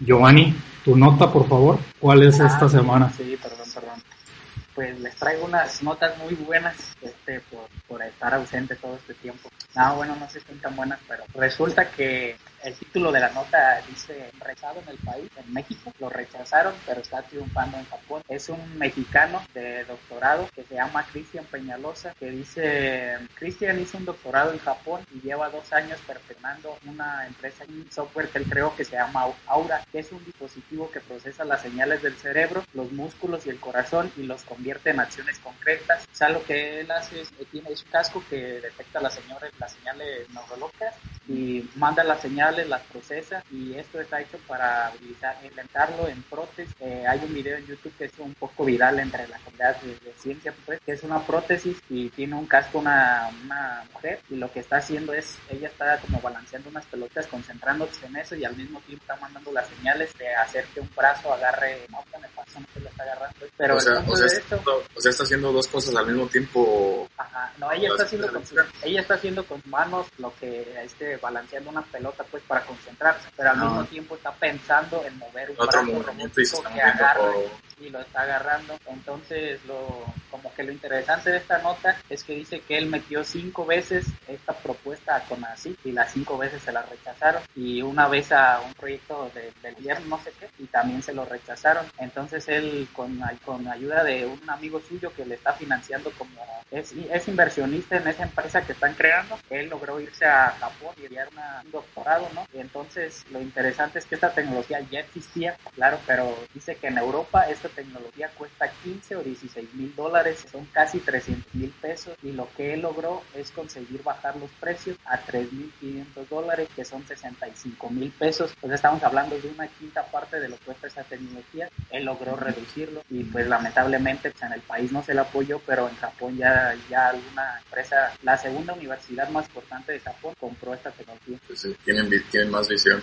Giovanni, tu nota, por favor. ¿Cuál es esta semana? Sí, perdón, perdón. Pues les traigo unas notas muy buenas este, por, por estar ausente todo este tiempo. No, bueno, no sé si son tan buenas, pero resulta que el título de la nota dice rechazado en el país, en México, lo rechazaron, pero está triunfando en Japón. Es un mexicano de doctorado que se llama Cristian Peñalosa, que dice, Cristian hizo un doctorado en Japón y lleva dos años perfeccionando una empresa, un software que él creó que se llama Aura, que es un dispositivo que procesa las señales del cerebro, los músculos y el corazón y los convierte en acciones concretas. O sea, lo que él hace es, tiene un casco que detecta las señales, las señales neurológicas y manda las señales, las procesa y esto está hecho para implementarlo en prótesis. Eh, hay un video en YouTube que es un poco viral entre la comunidad de, ciencia, pues, que es una prótesis y tiene un casco una, una mujer y lo que está haciendo es, ella está como balanceando unas pelotas, concentrándose en eso y al mismo tiempo está mandando las señales de hacer que un brazo agarre, no, me pasa, no se lo está agarrando. Pero o sea, o sea, está, o sea, está haciendo dos cosas al mismo tiempo. Ajá, no, ella está haciendo con, ella está haciendo con manos lo que este balanceando una pelota pues para concentrarse, pero al mismo tiempo está pensando en mover un Otro brazo robótico que agarre y lo está agarrando. Entonces, lo, como que lo interesante de esta nota es que dice que él metió cinco veces esta propuesta a CONACYT y las cinco veces se la rechazaron y una vez a un proyecto de, del gobierno, no sé qué, y también se lo rechazaron. Entonces, él con, con ayuda de un amigo suyo que le está financiando como es, es inversionista en esa empresa que están creando, él logró irse a Japón y enviar un doctorado, ¿no? Y entonces lo interesante es que esta tecnología ya existía, claro, pero dice que en Europa esta tecnología cuesta 15 o 16 mil dólares, son casi 300 mil pesos y lo que él logró es conseguir bajar los precios a 3 mil 500 dólares, que son 65 mil pesos, pues estamos hablando de una quinta parte de lo que cuesta esa tecnología, él logró reducirlo y pues lamentablemente pues, en el país no se le apoyó, pero en Japón ya, ya alguna empresa, la segunda universidad más importante de Japón compró esta tecnología. Tienen, tienen más visión.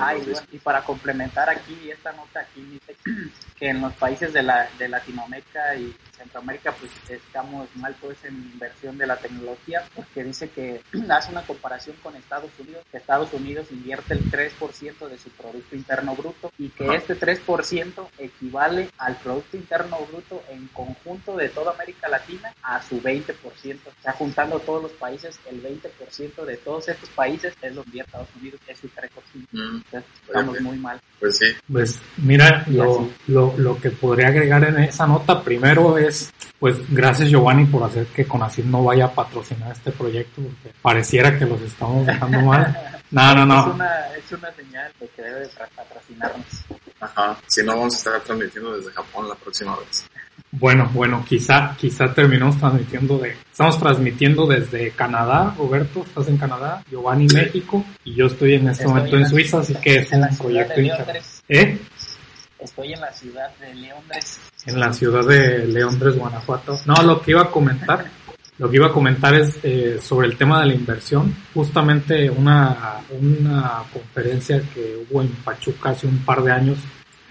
Ah, y, bueno, y, para complementar aquí, esta nota aquí dice que en los países de, la, de Latinoamérica y Centroamérica pues estamos mal pues en inversión de la tecnología porque dice que hace una comparación con Estados Unidos, que Estados Unidos invierte el 3% de su Producto Interno Bruto y que este 3% equivale al Producto Interno Bruto en conjunto de toda América Latina a su 20%. O sea, juntando todos los países, el 20% de todos estos países es lo que invierte Estados Unidos, es su 3%. Mm, Entonces, estamos muy mal. Pues sí. Pues mira, lo, lo, lo que podría agregar en esa nota primero es pues gracias Giovanni por hacer que Conacid no vaya a patrocinar este proyecto, porque pareciera que los estamos dejando mal. No, no, no. Es una, es una señal de que debe patrocinarnos. Ajá, si no vamos a estar transmitiendo desde Japón la próxima vez. Bueno, bueno, quizá, quizá terminamos transmitiendo de, estamos transmitiendo desde Canadá, Roberto, estás en Canadá, Giovanni México, y yo estoy en este momento en, Suiza, así que es un proyecto ¿Eh? Estoy en la ciudad de Leondres. En la ciudad de Leondres, Guanajuato. No, lo que iba a comentar, lo que iba a comentar es eh, sobre el tema de la inversión. Justamente una, una conferencia que hubo en Pachuca hace un par de años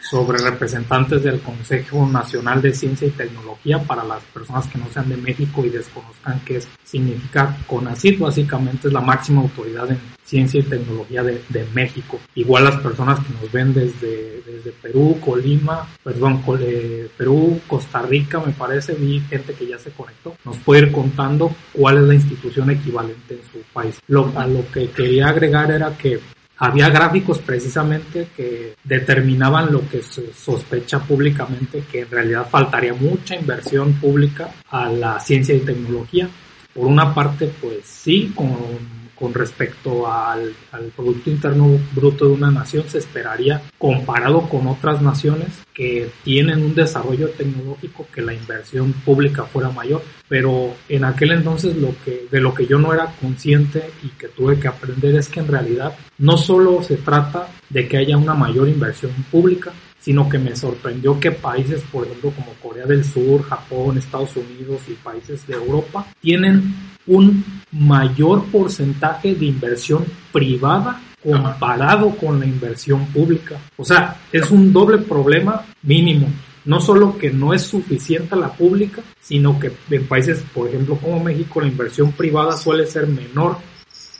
sobre representantes del Consejo Nacional de Ciencia y Tecnología para las personas que no sean de México y desconozcan qué significa CONACYT, básicamente es la máxima autoridad en ciencia y tecnología de, de México. Igual las personas que nos ven desde, desde Perú, Colima, perdón, eh, Perú, Costa Rica, me parece, vi gente que ya se conectó, nos puede ir contando cuál es la institución equivalente en su país. Lo, a lo que quería agregar era que había gráficos precisamente que determinaban lo que se sospecha públicamente, que en realidad faltaría mucha inversión pública a la ciencia y tecnología. Por una parte, pues sí, con con respecto al, al, Producto Interno Bruto de una nación se esperaría comparado con otras naciones que tienen un desarrollo tecnológico que la inversión pública fuera mayor. Pero en aquel entonces lo que, de lo que yo no era consciente y que tuve que aprender es que en realidad no solo se trata de que haya una mayor inversión pública, sino que me sorprendió que países, por ejemplo, como Corea del Sur, Japón, Estados Unidos y países de Europa, tienen un mayor porcentaje de inversión privada comparado con la inversión pública. O sea, es un doble problema mínimo. No solo que no es suficiente la pública, sino que en países, por ejemplo, como México, la inversión privada suele ser menor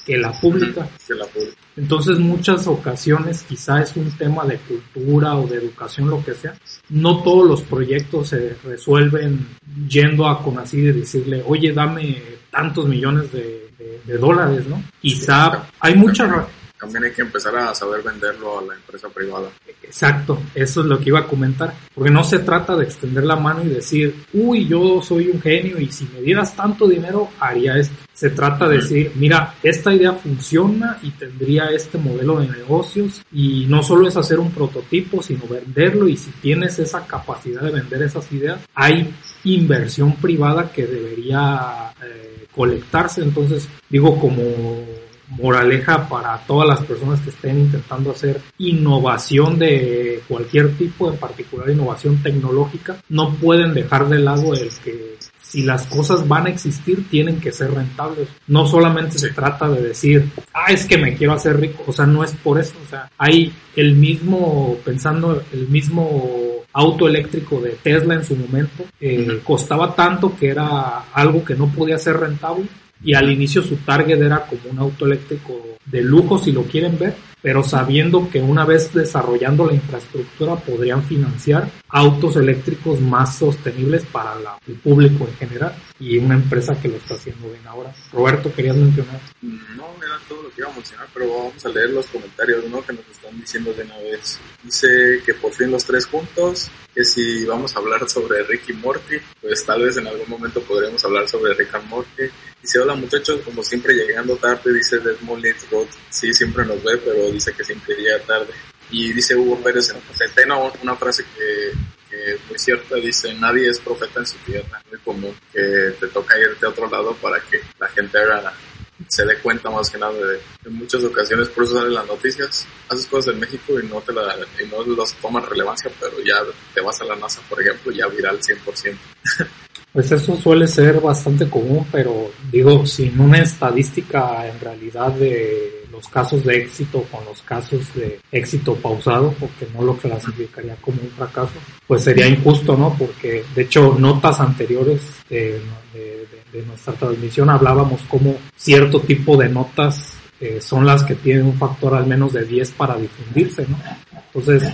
que la pública. Entonces muchas ocasiones quizá es un tema de cultura o de educación, lo que sea. No todos los proyectos se resuelven yendo a Conacyt y decirle, oye, dame tantos millones de, dólares, ¿no? Quizá hay muchas también hay que empezar a saber venderlo a la empresa privada. Exacto, eso es lo que iba a comentar, porque no se trata de extender la mano y decir, uy, yo soy un genio y si me dieras tanto dinero haría esto. Se trata de decir, mira, esta idea funciona y tendría este modelo de negocios y no solo es hacer un prototipo, sino venderlo y si tienes esa capacidad de vender esas ideas, hay inversión privada que debería eh, colectarse. Entonces, digo, como moraleja para todas las personas que estén intentando hacer innovación de cualquier tipo, en particular innovación tecnológica, no pueden dejar de lado el que si las cosas van a existir, tienen que ser rentables. No solamente se trata de decir, ah, es que me quiero hacer rico. O sea, no es por eso. O sea, hay el mismo, pensando, el mismo auto eléctrico de Tesla en su momento, eh, costaba tanto que era algo que no podía ser rentable y al inicio su target era como un auto eléctrico de lujo si lo quieren ver, pero sabiendo que una vez desarrollando la infraestructura podrían financiar autos eléctricos más sostenibles para el público en general y una empresa que lo está haciendo bien ahora. Roberto, ¿querías mencionar? No, era todo lo que iba a mencionar, pero vamos a leer los comentarios ¿no? que nos están diciendo de una vez. Dice que por fin los tres juntos, que si vamos a hablar sobre Rick y Morty, pues tal vez en algún momento podremos hablar sobre Rick and Morty. Dice, hola muchachos, como siempre llegando tarde, dice Desmond Road. Sí, siempre nos ve, pero dice que siempre llega tarde. Y dice Hugo Pérez en Setena una frase que, es muy cierta, dice, nadie es profeta en su tierra. Muy común que te toca irte a otro lado para que la gente haga se dé cuenta más que nada de, en muchas ocasiones por eso salen las noticias haces cosas en México y no te la y no los toman relevancia pero ya te vas a la NASA por ejemplo ya viral 100% Pues eso suele ser bastante común, pero digo, sin una estadística en realidad de los casos de éxito con los casos de éxito pausado, porque no lo clasificaría como un fracaso, pues sería injusto, ¿no? Porque de hecho notas anteriores de, nuestra transmisión hablábamos como cierto tipo de notas eh, son las que tienen un factor al menos de 10 para difundirse, ¿no? Entonces,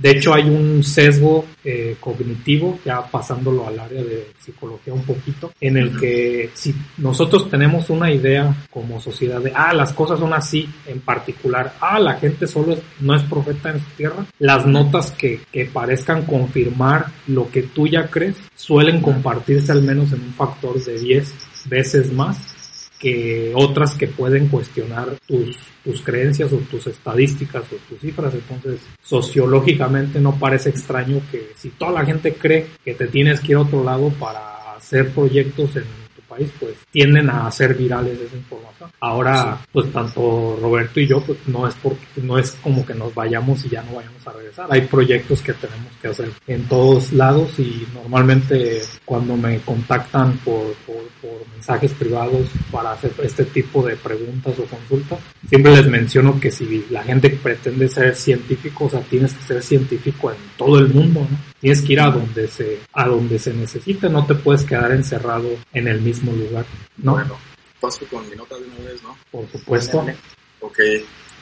de hecho, hay un sesgo eh, cognitivo, ya pasándolo al área de psicología un poquito, en el que si nosotros tenemos una idea como sociedad de, ah, las cosas son así, en particular, ah, la gente solo no es profeta en su tierra, las notas que, que parezcan confirmar lo que tú ya crees suelen compartirse al menos en un factor de 10 veces más que otras que pueden cuestionar tus, tus creencias o tus estadísticas o tus cifras. Entonces, sociológicamente no parece extraño que si toda la gente cree que te tienes que ir a otro lado para hacer proyectos en país, pues tienden a hacer virales esa información. Ahora, pues tanto Roberto y yo, pues no es porque, no es como que nos vayamos y ya no vayamos a regresar. Hay proyectos que tenemos que hacer en todos lados y normalmente cuando me contactan por, por, por mensajes privados para hacer este tipo de preguntas o consultas, siempre les menciono que si la gente pretende ser científico, o sea, tienes que ser científico en todo el mundo, ¿no? Tienes que ir a donde se, a donde se necesite, no te puedes quedar encerrado en el mismo lugar, ¿no? Bueno paso con mi nota de una vez, ¿no? Por supuesto. Ok,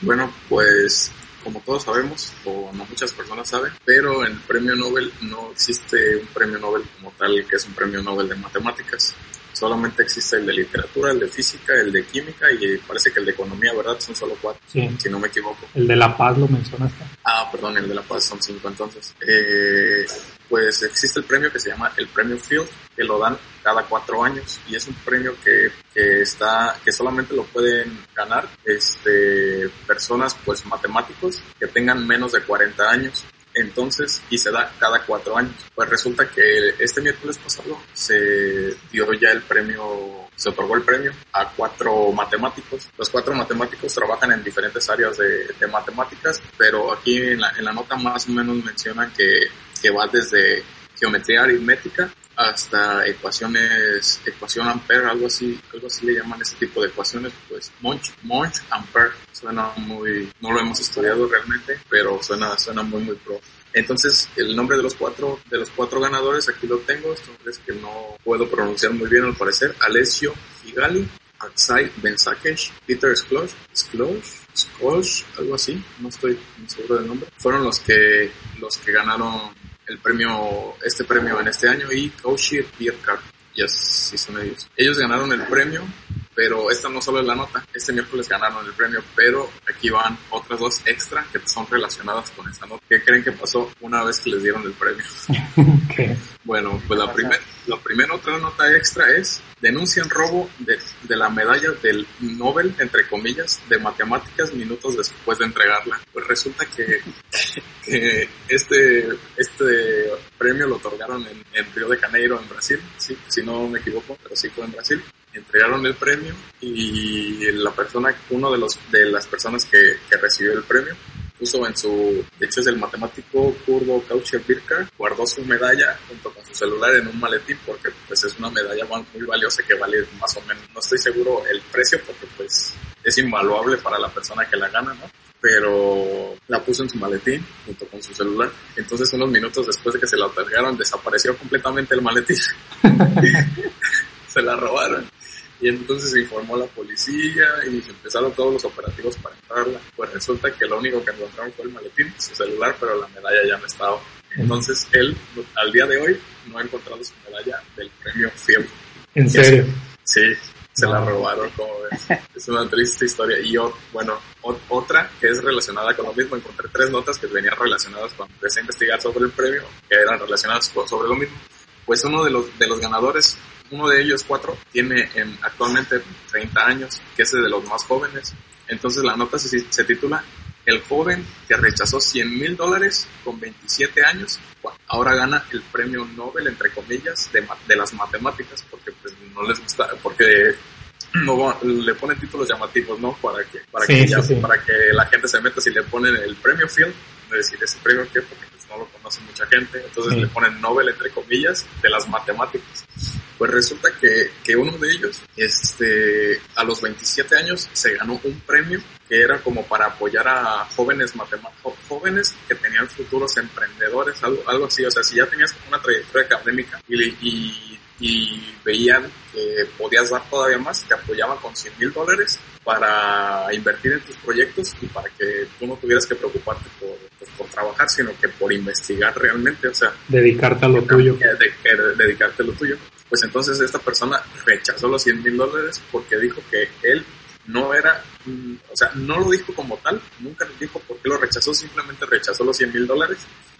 bueno, pues como todos sabemos, o no muchas personas saben, pero en el premio Nobel no existe un premio Nobel como tal que es un premio Nobel de matemáticas. Solamente existe el de literatura, el de física, el de química y parece que el de economía, ¿verdad? Son solo cuatro, sí. si no me equivoco. El de La Paz lo mencionaste. Ah, perdón, el de La Paz son cinco entonces. Eh, pues existe el premio que se llama el premio Field, que lo dan cada cuatro años y es un premio que, que está, que solamente lo pueden ganar este, personas pues matemáticos que tengan menos de 40 años. Entonces, y se da cada cuatro años. Pues resulta que este miércoles pasado se dio ya el premio, se otorgó el premio a cuatro matemáticos. Los cuatro matemáticos trabajan en diferentes áreas de, matemáticas, pero aquí en la, nota más o menos mencionan que va desde geometría aritmética hasta ecuaciones, ecuación ampere, algo así, algo así le llaman ese tipo de ecuaciones, pues Monch, Monch ampere, suena muy, no lo hemos estudiado realmente, pero suena, suena muy, muy pro. Entonces, el nombre de los cuatro, de los cuatro ganadores, aquí lo tengo, estos nombres que no puedo pronunciar muy bien al parecer, Alessio Figali, Aksai Bensakesh, Peter Sklosh, Sklosh, Sklosh, algo así, no estoy seguro del nombre, fueron los que, los que ganaron el premio, este premio en este año y Koshir Pierkar. Yes, sí son ellos. Ellos ganaron el premio, pero esta no solo es la nota. Este miércoles ganaron el premio, pero aquí van otras dos extra que son relacionadas con esta nota. ¿Qué creen que pasó una vez que les dieron el premio? ¿Qué? Bueno, pues la primera, la primera otra nota extra es denuncian robo de, de, la medalla del Nobel, entre comillas, de matemáticas minutos después de entregarla. Pues resulta que, que este, este premio lo otorgaron en, Río de Janeiro, en Brasil, sí, si no me equivoco, pero sí fue en Brasil. Entregaron el premio y la persona, uno de los de las personas que, que recibió el premio, puso en su, de hecho es el matemático kurdo Kaucher Birkar, guardó su medalla junto con su celular en un maletín porque pues es una medalla muy valiosa que vale más o menos, no estoy seguro el precio porque pues es invaluable para la persona que la gana, ¿no? Pero la puso en su maletín junto con su celular. Entonces unos minutos después de que se la otorgaron desapareció completamente el maletín. se la robaron. Y entonces se informó a la policía y se empezaron todos los operativos para entrarla. Pues resulta que lo único que encontraron fue el maletín, su celular, pero la medalla ya no estaba. Entonces él, al día de hoy, no ha encontrado su medalla del premio FIEM. ¿En serio? Sí, se la robaron, como ves. Es una triste historia. Y yo, bueno, otra que es relacionada con lo mismo, encontré tres notas que venían relacionadas cuando empecé a investigar sobre el premio, que eran relacionadas con, sobre lo mismo. Pues uno de los, de los ganadores uno de ellos, cuatro, tiene en, actualmente 30 años, que es de los más jóvenes. Entonces la nota se, se titula El joven que rechazó 100 mil dólares con 27 años, ahora gana el premio Nobel, entre comillas, de, de las matemáticas, porque pues no les gusta, porque no le ponen títulos llamativos, ¿no? Para que, para sí, que, sí, ya, sí. para que la gente se meta si le ponen el premio Field, de decir ese premio qué, porque pues, no lo conoce mucha gente, entonces Sí. le ponen Nobel entre comillas de las matemáticas. Pues resulta que, que uno de ellos, este, a los 27 años se ganó un premio que era como para apoyar a jóvenes matemáticos, jóvenes que tenían futuros emprendedores, algo, algo así, o sea, si ya tenías una trayectoria académica y, y, y veían que podías dar todavía más, te apoyaban con 100 mil dólares para invertir en tus proyectos y para que tú no tuvieras que preocuparte por, pues, por trabajar, sino que por investigar realmente, o sea, Dedicarte a lo tuyo. que- de, que dedicarte a lo tuyo. Pues entonces esta persona rechazó los 100 mil dólares porque dijo que él no era, mm, o sea, no lo dijo como tal, nunca dijo por qué lo rechazó, simplemente rechazó los 100 mil dólares,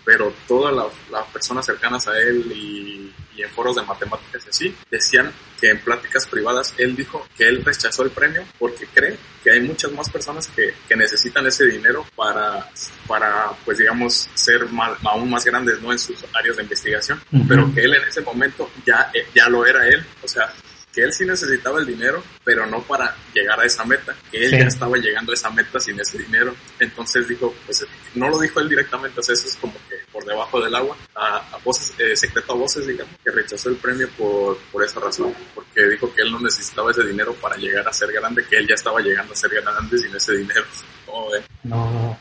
pero todas las, las personas cercanas a él y, y en foros de matemáticas y así, decían que en pláticas privadas él dijo que él rechazó el premio porque cree que hay muchas más personas que, que necesitan ese dinero para, para, pues digamos, ser más, aún más grandes, ¿no? En sus áreas de investigación, Ujú. pero que él en ese momento ya, eh, ya lo era él, o sea, que él sí necesitaba el dinero, pero no para llegar a esa meta, que él Sí. ya estaba llegando a esa meta sin ese dinero. Entonces dijo, pues no lo dijo él directamente, o sea, eso es como que por debajo del agua, a, a voces, eh, secreto a voces, digamos, que rechazó el premio por, por esa razón, porque dijo que él no necesitaba ese dinero para llegar a ser grande, que él ya estaba llegando a ser grande sin ese dinero. Como ven. No.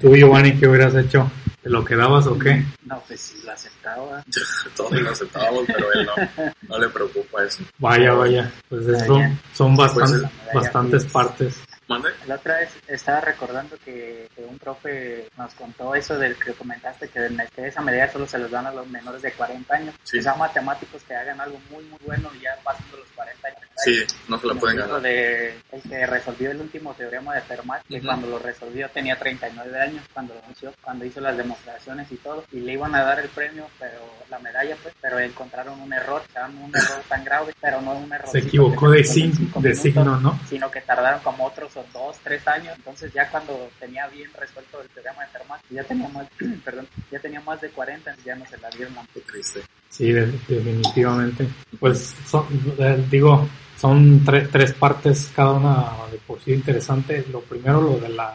Tú, Giovanni, ¿qué hubieras hecho? ¿Te lo quedabas o qué? No, pues si lo aceptaba. Todos lo aceptábamos, pero él no, no le preocupa eso. Vaya, vaya. Pues eso Vaya. son bastan- Pues, bastantes partes. ¿Mande? La otra vez estaba recordando que, que un profe nos contó eso del que comentaste, que, el- que esa medida solo se les dan a los menores de 40 años. Sí. Que son matemáticos que hagan algo muy, muy bueno y ya pasando los 40 años. Sí, no se la pueden ganar. De, el que resolvió el último teorema de Fermat, que cuando lo resolvió tenía 39 años, cuando lo anunció, cuando hizo las demostraciones y todo, y le iban a dar el premio, pero la medalla, pues, pero encontraron un error, un error tan grave, pero no un error. Se equivocó de, de signo, ¿no? Sino que tardaron como otros o dos, tres años, entonces ya cuando tenía bien resuelto el teorema de Fermat, ya tenía más, perdón, ya tenía más de 40, ya no se la dieron. Qué triste. Sí, definitivamente. Pues son, eh, digo, son tres partes cada una de por sí interesante. Lo primero, lo de la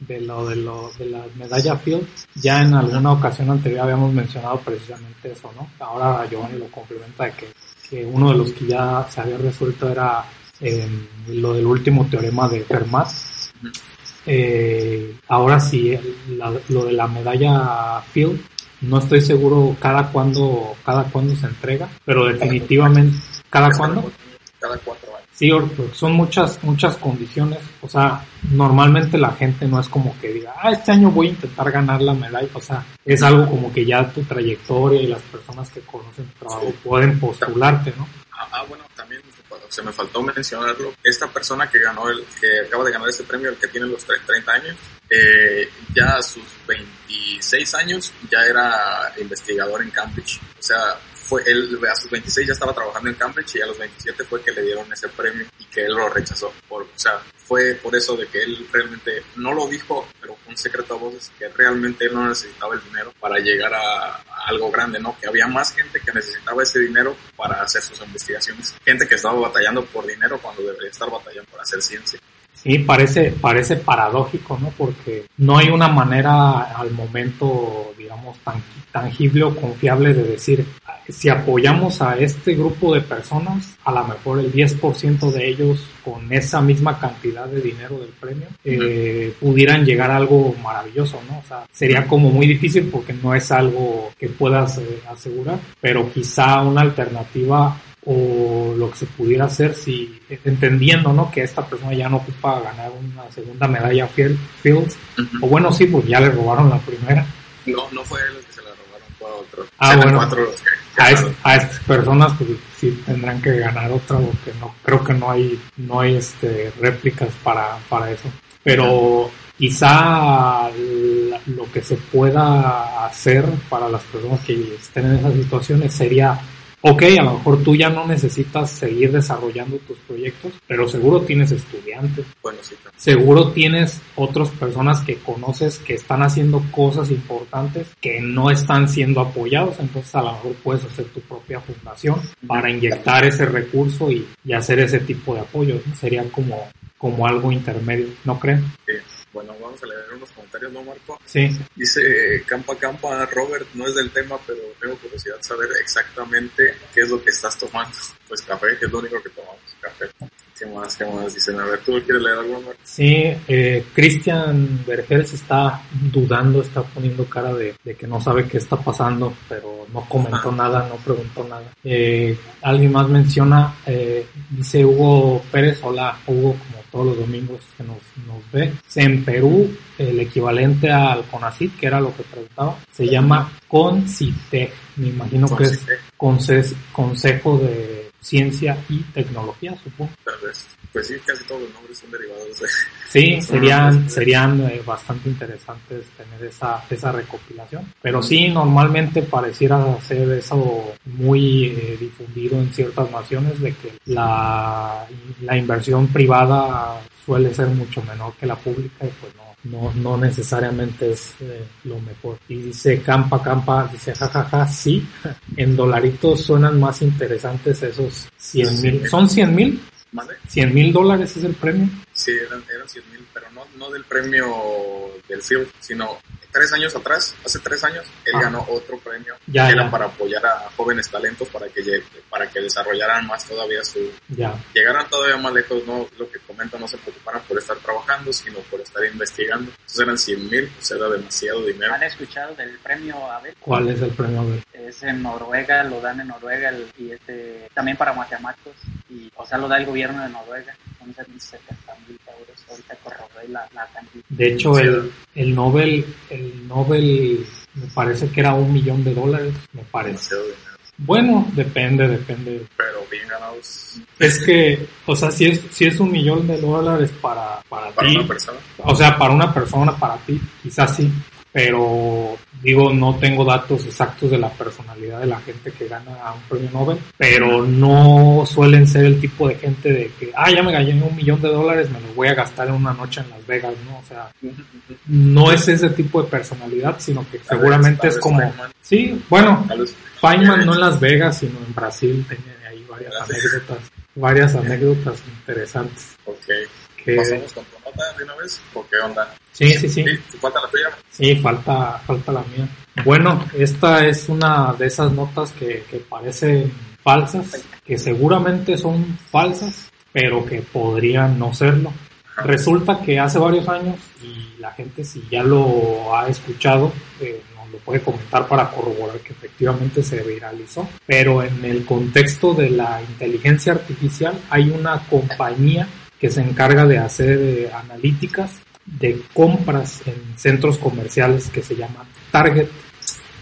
de lo de lo de la medalla Field. Ya en alguna ocasión anterior habíamos mencionado precisamente eso, ¿no? Ahora Giovanni lo complementa de que, que uno de los que ya se había resuelto era eh, lo del último teorema de Fermat. Eh, ahora sí, lo de la medalla Field no estoy seguro cada cuándo, cada cuándo se entrega, pero definitivamente, ¿cada cuándo? Cada cuatro años. Sí, son muchas, muchas condiciones. O sea, normalmente la gente no es como que diga, ah, este año voy a intentar ganar la medalla. O sea, es algo como que ya tu trayectoria y las personas que conocen tu trabajo pueden postularte, ¿no? Ah, ah, bueno, también se me faltó mencionarlo. Esta persona que ganó el, que acaba de ganar este premio, el que tiene los 30 años, eh, ya a sus 26 años ya era investigador en Cambridge. O sea, fue él a sus 26 ya estaba trabajando en Cambridge y a los 27 fue que le dieron ese premio y que él lo rechazó. Por, o sea, fue por eso de que él realmente no lo dijo, pero fue un secreto a voces que realmente él no necesitaba el dinero para llegar a, a, algo grande, ¿no? Que había más gente que necesitaba ese dinero para hacer sus investigaciones. Gente que estaba batallando por dinero cuando debería estar batallando por hacer ciencia. Sí, parece, parece paradójico, ¿no? Porque no hay una manera al momento, digamos, tan, tangible o confiable de decir, si apoyamos a este grupo de personas, a lo mejor el 10% de ellos con esa misma cantidad de dinero del premio, eh, pudieran llegar a algo maravilloso, ¿no? O sea, sería como muy difícil porque no es algo que puedas eh, asegurar, pero quizá una alternativa o lo que se pudiera hacer si entendiendo no que esta persona ya no ocupa ganar una segunda medalla Fields. O bueno sí pues ya le robaron la primera. No no fue él el que se la robaron fue a otro. Ah bueno. a, estas personas pues sí tendrán que ganar otra porque no creo que no hay no hay este réplicas para para eso. Pero quizá lo que se pueda hacer para las personas que estén en esas situaciones sería ok, a lo mejor tú ya no necesitas seguir desarrollando tus proyectos, pero seguro tienes estudiantes. Bueno, sí. Seguro tienes otras personas que conoces que están haciendo cosas importantes que no están siendo apoyados, entonces a lo mejor puedes hacer tu propia fundación para inyectar ese recurso y, hacer ese tipo de apoyo. Sería como, como algo intermedio, ¿no creen? Sí. Bueno, vamos a leer unos comentarios, ¿no, Marco? Sí. Dice Campa Campa, Robert, no es del tema, pero tengo curiosidad de saber exactamente qué es lo que estás tomando. Pues café, que es lo único que tomamos, café. ¿Qué más? ¿Qué más? Dicen, a ver, ¿tú quieres leer algo, Marco? Sí, eh, Cristian Vergel se está dudando, está poniendo cara de, de, que no sabe qué está pasando, pero no comentó nada, no preguntó nada. Eh, alguien más menciona, eh, dice Hugo Pérez, hola Hugo, como todos los domingos que nos, nos ve. En Perú, el equivalente al CONACIT, que era lo que preguntaba, se llama CONCITEC. Me imagino que es Consejo de Ciencia y Tecnología, supongo. Tal vez. Pues sí, casi todos los nombres son derivados de... Sí, serían, serían eh, bastante interesantes tener esa, esa recopilación. Pero sí, normalmente pareciera ser eso muy eh, difundido en ciertas naciones de que la, la inversión privada suele ser mucho menor que la pública y pues no, no, no necesariamente es eh, lo mejor. Y dice Campa Campa, dice jajaja, sí, en dolaritos suenan más interesantes esos 100 mil. ¿Son 100 mil? ¿Madre? ¿100 mil dólares es el premio? Sí, eran, eran 100 mil, pero no, no del premio del Field, sino tres años atrás, hace tres años, él Ah. ganó otro premio Ya, que era ya. para apoyar a jóvenes talentos para que para que desarrollaran más todavía su Ya, llegaran todavía más lejos, no lo que comento, no se preocuparan por estar trabajando, sino por estar investigando. Entonces eran 100 mil, pues era demasiado dinero. ¿Han escuchado del premio Abel? ¿cuál es el premio? Abel? Es en Noruega, lo dan en Noruega el- y este, también para matemáticos. Y, o sea, lo da el gobierno de Noruega. Son 70 mil euros. Ahorita corroboré la, la cantidad. De hecho, el, el Nobel, el Nobel me parece que era un millón de dólares, me parece. Bueno, depende, depende. Pero bien ganados. Es que, o sea, si es, si es un millón de dólares para, para, Para ti, una persona. o sea, para una persona, para ti, quizás sí, pero digo, no tengo datos exactos de la personalidad de la gente que gana un premio Nobel, pero no suelen ser el tipo de gente de que, ah, ya me gané un millón de dólares, me lo voy a gastar en una noche en Las Vegas, ¿no? O sea, no es ese tipo de personalidad, sino que Tal seguramente vez- es como, Feynman. sí, bueno, Feynman no en Las Vegas, sino en Brasil, tiene ahí varias anécdotas, varias anécdotas interesantes. Que, ¿Pasamos con tu nota de una vez? ¿O qué onda? sí, sí, sí. ¿te falta la tuya? Sí, falta, falta la mía. Bueno, esta es una de esas notas que, que parecen falsas, que seguramente son falsas, pero que podrían no serlo. Resulta que hace varios años, y la gente si ya lo ha escuchado, eh, nos lo puede comentar para corroborar que efectivamente se viralizó, pero en el contexto de la inteligencia artificial hay una compañía que se encarga de hacer eh, analíticas de compras en centros comerciales que se llama Target.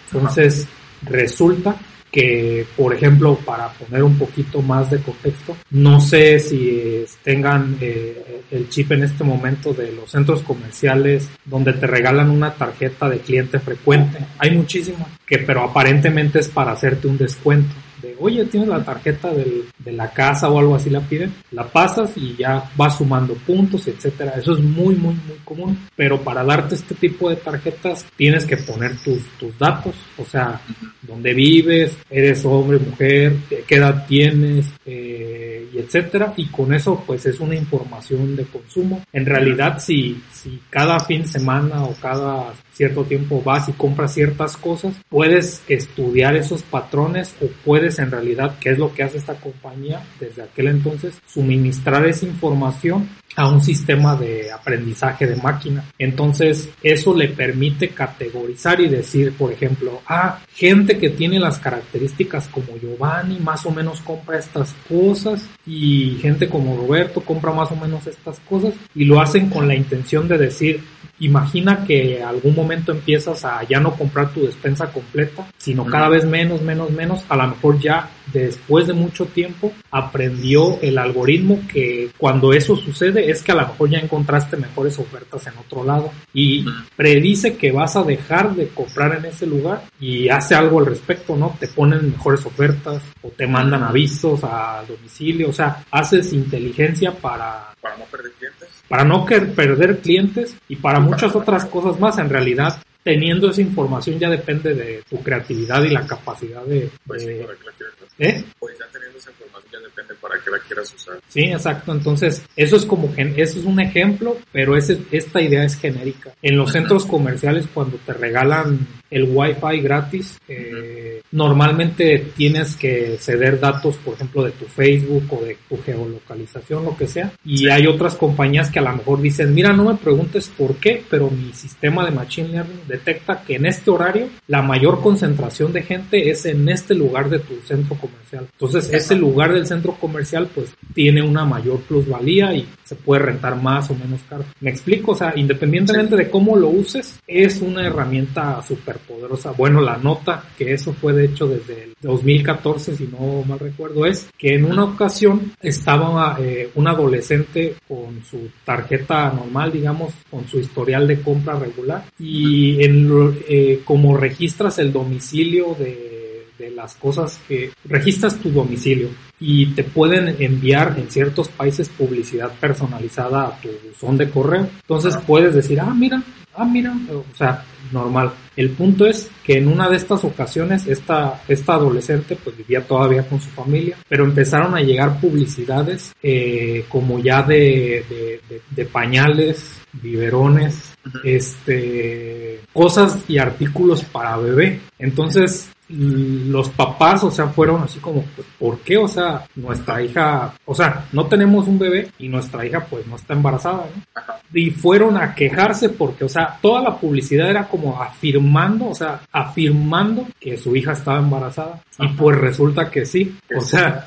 Entonces, resulta que, por ejemplo, para poner un poquito más de contexto, no sé si eh, tengan eh, el chip en este momento de los centros comerciales donde te regalan una tarjeta de cliente frecuente. Hay muchísimos que, pero aparentemente es para hacerte un descuento. De, oye, tienes la tarjeta de la casa o algo así la piden, la pasas y ya vas sumando puntos, etcétera. Eso es muy, muy, muy común. Pero para darte este tipo de tarjetas tienes que poner tus, datos, o sea, dónde vives, eres hombre, mujer, qué edad tienes, eh, y etcétera. Y con eso, pues es una información de consumo. En realidad, si, si cada fin de semana o cada cierto tiempo vas y compras ciertas cosas, puedes estudiar esos patrones o puedes en realidad, qué es lo que hace esta compañía desde aquel entonces, suministrar esa información a un sistema de aprendizaje de máquina. Entonces, eso le permite categorizar y decir, por ejemplo, ah, gente que tiene las características como Giovanni más o menos compra estas cosas y gente como Roberto compra más o menos estas cosas y lo hacen con la intención de decir, imagina que algún momento empiezas a ya no comprar tu despensa completa, sino cada vez menos, menos, menos, a lo mejor ya después de mucho tiempo aprendió el algoritmo que cuando eso sucede es que a lo mejor ya encontraste mejores ofertas en otro lado. Y predice que vas a dejar de comprar en ese lugar y hace algo al respecto, ¿no? Te ponen mejores ofertas o te mandan avisos a domicilio, o sea, haces inteligencia para Para no perder clientes. Para no perder clientes y para muchas otras cosas más. En realidad, teniendo esa información ya depende de tu creatividad y la capacidad de... Pues sí, de- para que la quieras usar. ¿eh? Pues ya teniendo esa información ya depende para qué la quieras usar. Sí, exacto. Entonces, eso es como, gen- eso es un ejemplo, pero ese, esta idea es genérica. En los centros comerciales, cuando te regalan el Wi-Fi gratis, eh, normalmente tienes que ceder datos, por ejemplo, de tu Facebook o de tu geolocalización, lo que sea. Y hay otras compañías que a lo mejor dicen, mira, no me preguntes por qué, pero mi sistema de Machine Learning detecta que en este horario la mayor concentración de gente es en este lugar de tu centro comercial. Entonces, ese lugar del centro comercial, pues, tiene una mayor plusvalía y se puede rentar más o menos caro. ¿Me explico? O sea, independientemente de cómo lo uses, es una herramienta súper poderosa. Bueno, la nota, que eso fue de hecho desde el 2014, si no mal recuerdo, es que en una ocasión estaba eh, un adolescente con su tarjeta normal, digamos, con su historial de compra regular y en eh, como registras el domicilio de, de las cosas que registras tu domicilio y te pueden enviar en ciertos países publicidad personalizada a tu buzón de correo. Entonces puedes decir, ah, mira, ah, mira, o sea, normal. El punto es que en una de estas ocasiones esta, esta adolescente pues vivía todavía con su familia, pero empezaron a llegar publicidades eh, como ya de, de, de- de pañales, biberones, este, cosas y artículos para bebé. Entonces, los papás, o sea, fueron así como, pues, ¿por qué? O sea, nuestra hija, o sea, no tenemos un bebé y nuestra hija pues no está embarazada, ¿no? Y fueron a quejarse porque, o sea, toda la publicidad era como afirmando, o sea, afirmando que su hija estaba embarazada. Y pues resulta que sí. O sea,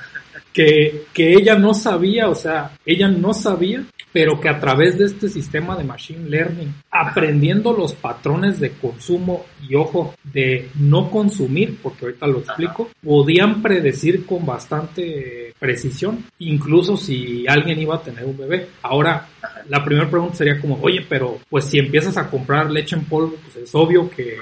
que, que ella no sabía, o sea, ella no sabía pero que a través de este sistema de machine learning, aprendiendo los patrones de consumo y ojo, de no consumir, porque ahorita lo explico, podían predecir con bastante precisión, incluso si alguien iba a tener un bebé. Ahora, la primera pregunta sería como, oye, pero pues si empiezas a comprar leche en polvo, pues es obvio que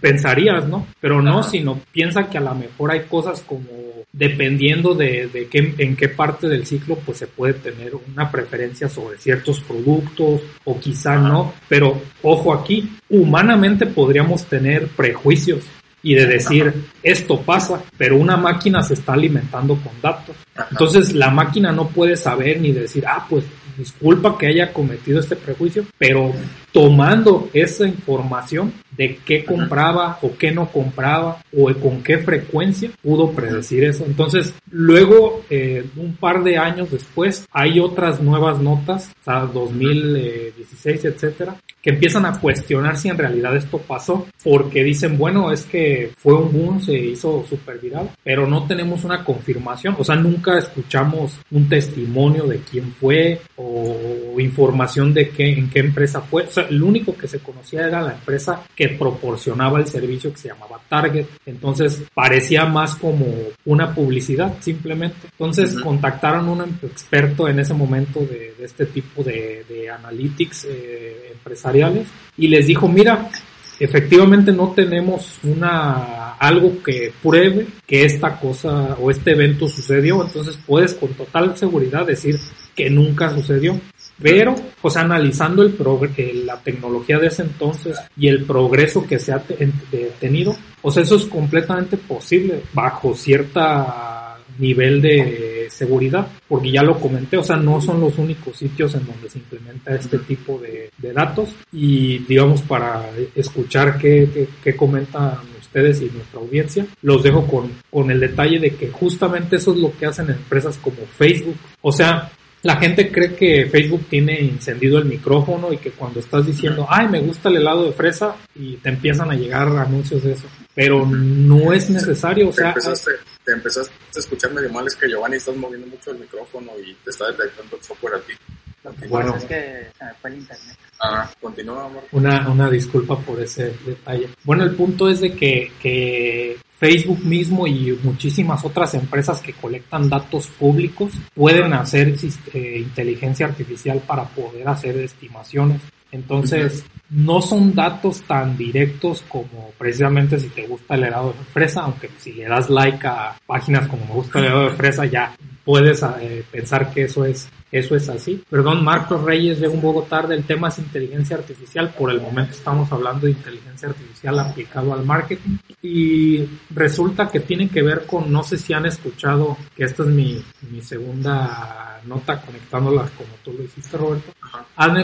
pensarías, ¿no? Pero no, sino piensa que a lo mejor hay cosas como dependiendo de, de qué, en qué parte del ciclo pues se puede tener una preferencia sobre ciertos productos o quizá no, pero ojo aquí, humanamente podríamos tener prejuicios y de decir esto pasa, pero una máquina se está alimentando con datos. Entonces la máquina no puede saber ni decir, ah, pues disculpa que haya cometido este prejuicio, pero tomando esa información de qué compraba o qué no compraba o con qué frecuencia pudo predecir eso. Entonces, luego, eh, un par de años después, hay otras nuevas notas, o sea, 2016, etcétera, que empiezan a cuestionar si en realidad esto pasó, porque dicen, bueno, es que fue un boom, se hizo súper viral, pero no tenemos una confirmación, o sea, nunca escuchamos un testimonio de quién fue o información de qué, en qué empresa fue, o sea, lo único que se conocía era la empresa que proporcionaba el servicio que se llamaba Target, entonces parecía más como una publicidad simplemente, entonces contactaron a un experto en ese momento de, este tipo de, analytics eh, empresariales y les dijo, mira, efectivamente no tenemos una algo que pruebe que esta cosa o este evento sucedió, entonces puedes con total seguridad decir que nunca sucedió. Pero, pues analizando el la tecnología de ese entonces y el progreso que se ha tenido, pues eso es completamente posible bajo cierta nivel de seguridad, porque ya lo comenté, o sea, no son los únicos sitios en donde se implementa este tipo de, datos y digamos para escuchar qué, qué, comentan ustedes y nuestra audiencia, los dejo con, con el detalle de que justamente eso es lo que hacen empresas como Facebook. O sea, la gente cree que Facebook tiene encendido el micrófono y que cuando estás diciendo, ay, me gusta el helado de fresa, y te empiezan a llegar anuncios de eso. Pero no es necesario, o sea... Te empezaste, a escuchar medio mal, es que Giovanni estás moviendo mucho el micrófono y te está detectando el software a ti. Bueno, es que se me fue el internet. Ah, continúa, amor. Una, una disculpa por ese detalle. Bueno, el punto es de que, que Facebook mismo y muchísimas otras empresas que colectan datos públicos pueden hacer eh, inteligencia artificial para poder hacer estimaciones. Entonces, no son datos tan directos como precisamente si te gusta el helado de fresa, aunque si le das like a páginas como me gusta el helado de fresa, ya puedes eh, pensar que eso es eso es así. Perdón, Marcos Reyes de un Bogotá, el tema es inteligencia artificial. Por el momento estamos hablando de inteligencia artificial aplicado al marketing. Y resulta que tiene que ver con, no sé si han escuchado, que esta es mi, mi segunda nota conectándolas como tú lo hiciste, Roberto. Han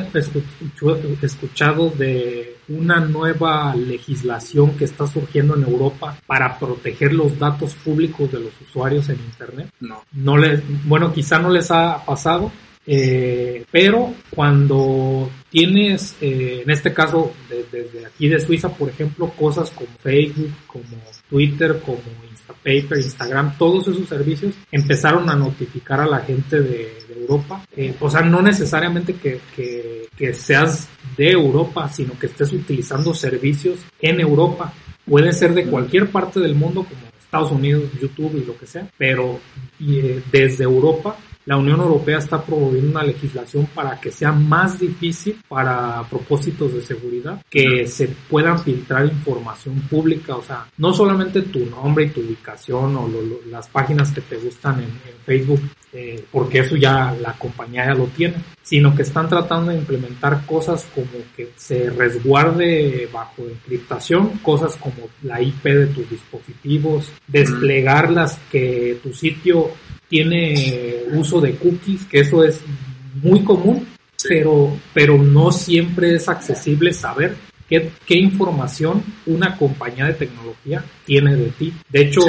escuchado de una nueva legislación que está surgiendo en Europa para proteger los datos públicos de los usuarios en Internet. No. No les, bueno, quizá no les ha pasado, eh, pero cuando tienes, eh, en este caso, desde aquí de Suiza, por ejemplo, cosas como Facebook, como Twitter, como Instapaper, Instagram, todos esos servicios empezaron a notificar a la gente de, Europa. Eh, o sea, no necesariamente que, que, que seas de Europa, sino que estés utilizando servicios en Europa. Puede ser de cualquier parte del mundo, como Estados Unidos, YouTube y lo que sea, pero eh, desde Europa la Unión Europea está promoviendo una legislación para que sea más difícil para propósitos de seguridad que se puedan filtrar información pública, o sea, no solamente tu nombre y tu ubicación o las páginas que te gustan en, Facebook, eh, porque eso ya la compañía ya lo tiene, sino que están tratando de implementar cosas como que se resguarde bajo encriptación, cosas como la IP de tus dispositivos, desplegarlas que tu sitio tiene uso de cookies, que eso es muy común, pero, pero no siempre es accesible saber qué, qué, información una compañía de tecnología tiene de ti. De hecho,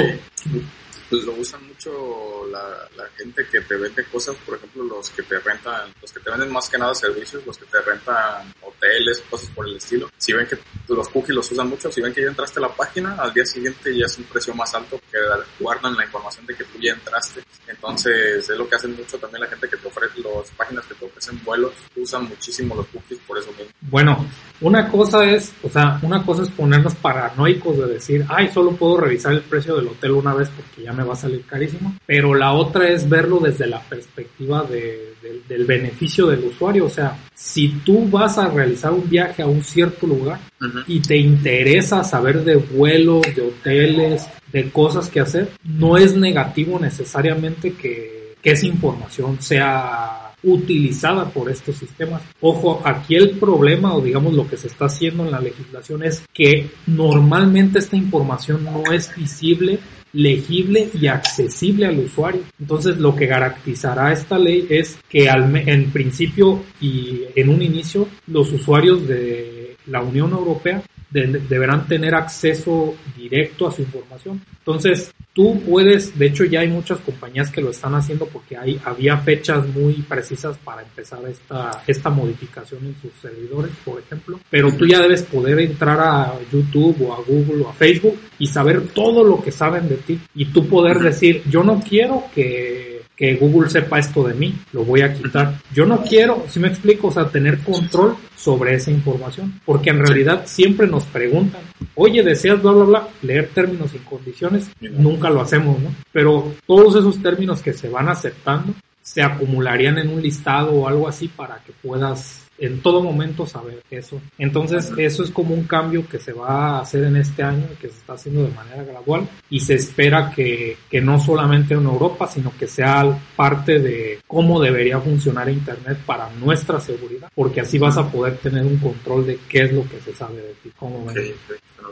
pues lo usan mucho la, la gente que te vende cosas, por ejemplo, los que te rentan, los que te venden más que nada servicios, los que te rentan hoteles, cosas por el estilo, si ven que los cookies los usan mucho, si ven que ya entraste a la página, al día siguiente ya es un precio más alto que guardan la información de que tú ya entraste. Entonces, es lo que hacen mucho también la gente que te ofrece, las páginas que te ofrecen vuelos, usan muchísimo los cookies por eso mismo. Bueno, una cosa es, o sea, una cosa es ponernos paranoicos de decir, ay, solo puedo revisar el precio del hotel una vez porque ya me va a salir carísimo, pero la otra es verlo desde la perspectiva de, del beneficio del usuario, o sea, si tú vas a realizar un viaje a un cierto lugar y te interesa saber de vuelos, de hoteles, de cosas que hacer, no es negativo necesariamente que, que esa información sea utilizada por estos sistemas. Ojo, aquí el problema o digamos lo que se está haciendo en la legislación es que normalmente esta información no es visible legible y accesible al usuario. Entonces lo que garantizará esta ley es que al, en principio y en un inicio los usuarios de la Unión Europea deberán tener acceso directo a su información. Entonces, tú puedes, de hecho ya hay muchas compañías que lo están haciendo porque hay, había fechas muy precisas para empezar esta, esta modificación en sus servidores, por ejemplo, pero tú ya debes poder entrar a YouTube o a Google o a Facebook y saber todo lo que saben de ti y tú poder decir, yo no quiero que que Google sepa esto de mí, lo voy a quitar. Yo no quiero, si me explico, o sea, tener control sobre esa información, porque en realidad siempre nos preguntan, oye, deseas bla, bla, bla, leer términos y condiciones, nunca lo hacemos, ¿no? Pero todos esos términos que se van aceptando se acumularían en un listado o algo así para que puedas en todo momento saber eso. Entonces, eso es como un cambio que se va a hacer en este año, que se está haciendo de manera gradual y se espera que, que no solamente en Europa, sino que sea parte de cómo debería funcionar Internet para nuestra seguridad, porque así vas a poder tener un control de qué es lo que se sabe de ti. ¿Cómo okay,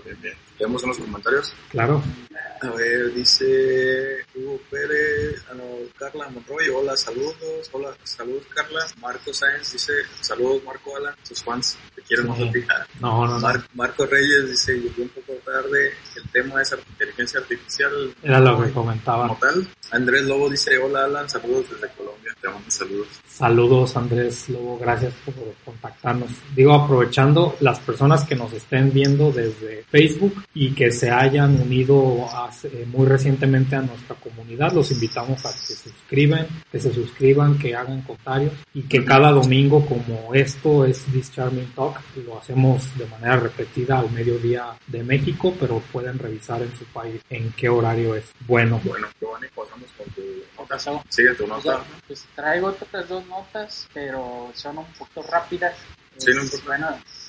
bien, bien. ¿Leemos unos comentarios? Claro. A ver, dice Hugo Pérez, Carla Monroy, hola, saludos, hola, saludos Carla. Marco Sáenz dice, saludos Marco, hola, tus fans, te quieren sí. mucho No, no, no. Marco Reyes dice, llegué un poco tarde, el tema es inteligencia artificial. Era lo que comentaba. Como tal. Andrés Lobo dice, hola Alan, saludos desde Colombia, te mando saludos. Saludos Andrés Lobo, gracias por contactarnos. Digo, aprovechando las personas que nos estén viendo desde Facebook y que se hayan unido hace, muy recientemente a nuestra comunidad, los invitamos a que se suscriban, que se suscriban, que hagan comentarios y que cada domingo como esto es This Charming Talk, lo hacemos de manera repetida al mediodía de México, pero pueden revisar en su país en qué horario es. Bueno. Bueno, Giovanni, pasamos con tu nota. Sigue tu nota. Pues traigo otras dos notas, pero son un poco rápidas. Sí, no, es, bueno,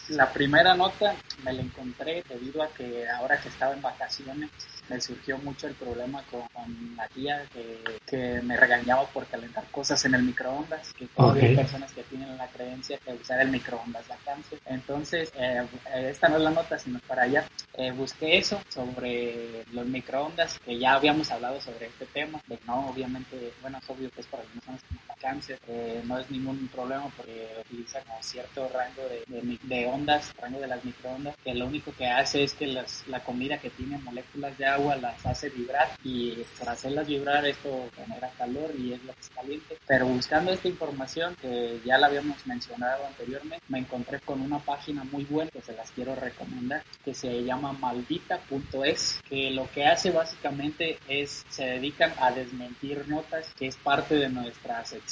la primera nota me la encontré debido a que ahora que estaba en vacaciones me surgió mucho el problema con, con la tía que, que, me regañaba por calentar cosas en el microondas, que todavía okay. hay personas que tienen la creencia que usar el microondas da cáncer. Entonces, eh, esta no es la nota, sino para allá. Eh, busqué eso sobre los microondas, que ya habíamos hablado sobre este tema, de no, obviamente, bueno, es obvio que es para las personas que cáncer, eh, no es ningún problema porque utiliza como cierto rango de, ondas, rango de las microondas, que lo único que hace es que las, la comida que tiene moléculas de agua las hace vibrar y por hacerlas vibrar esto genera calor y es lo que es caliente. Pero buscando esta información que ya la habíamos mencionado anteriormente, me encontré con una página muy buena que se las quiero recomendar, que se llama maldita.es, que lo que hace básicamente es se dedican a desmentir notas, que es parte de nuestra sección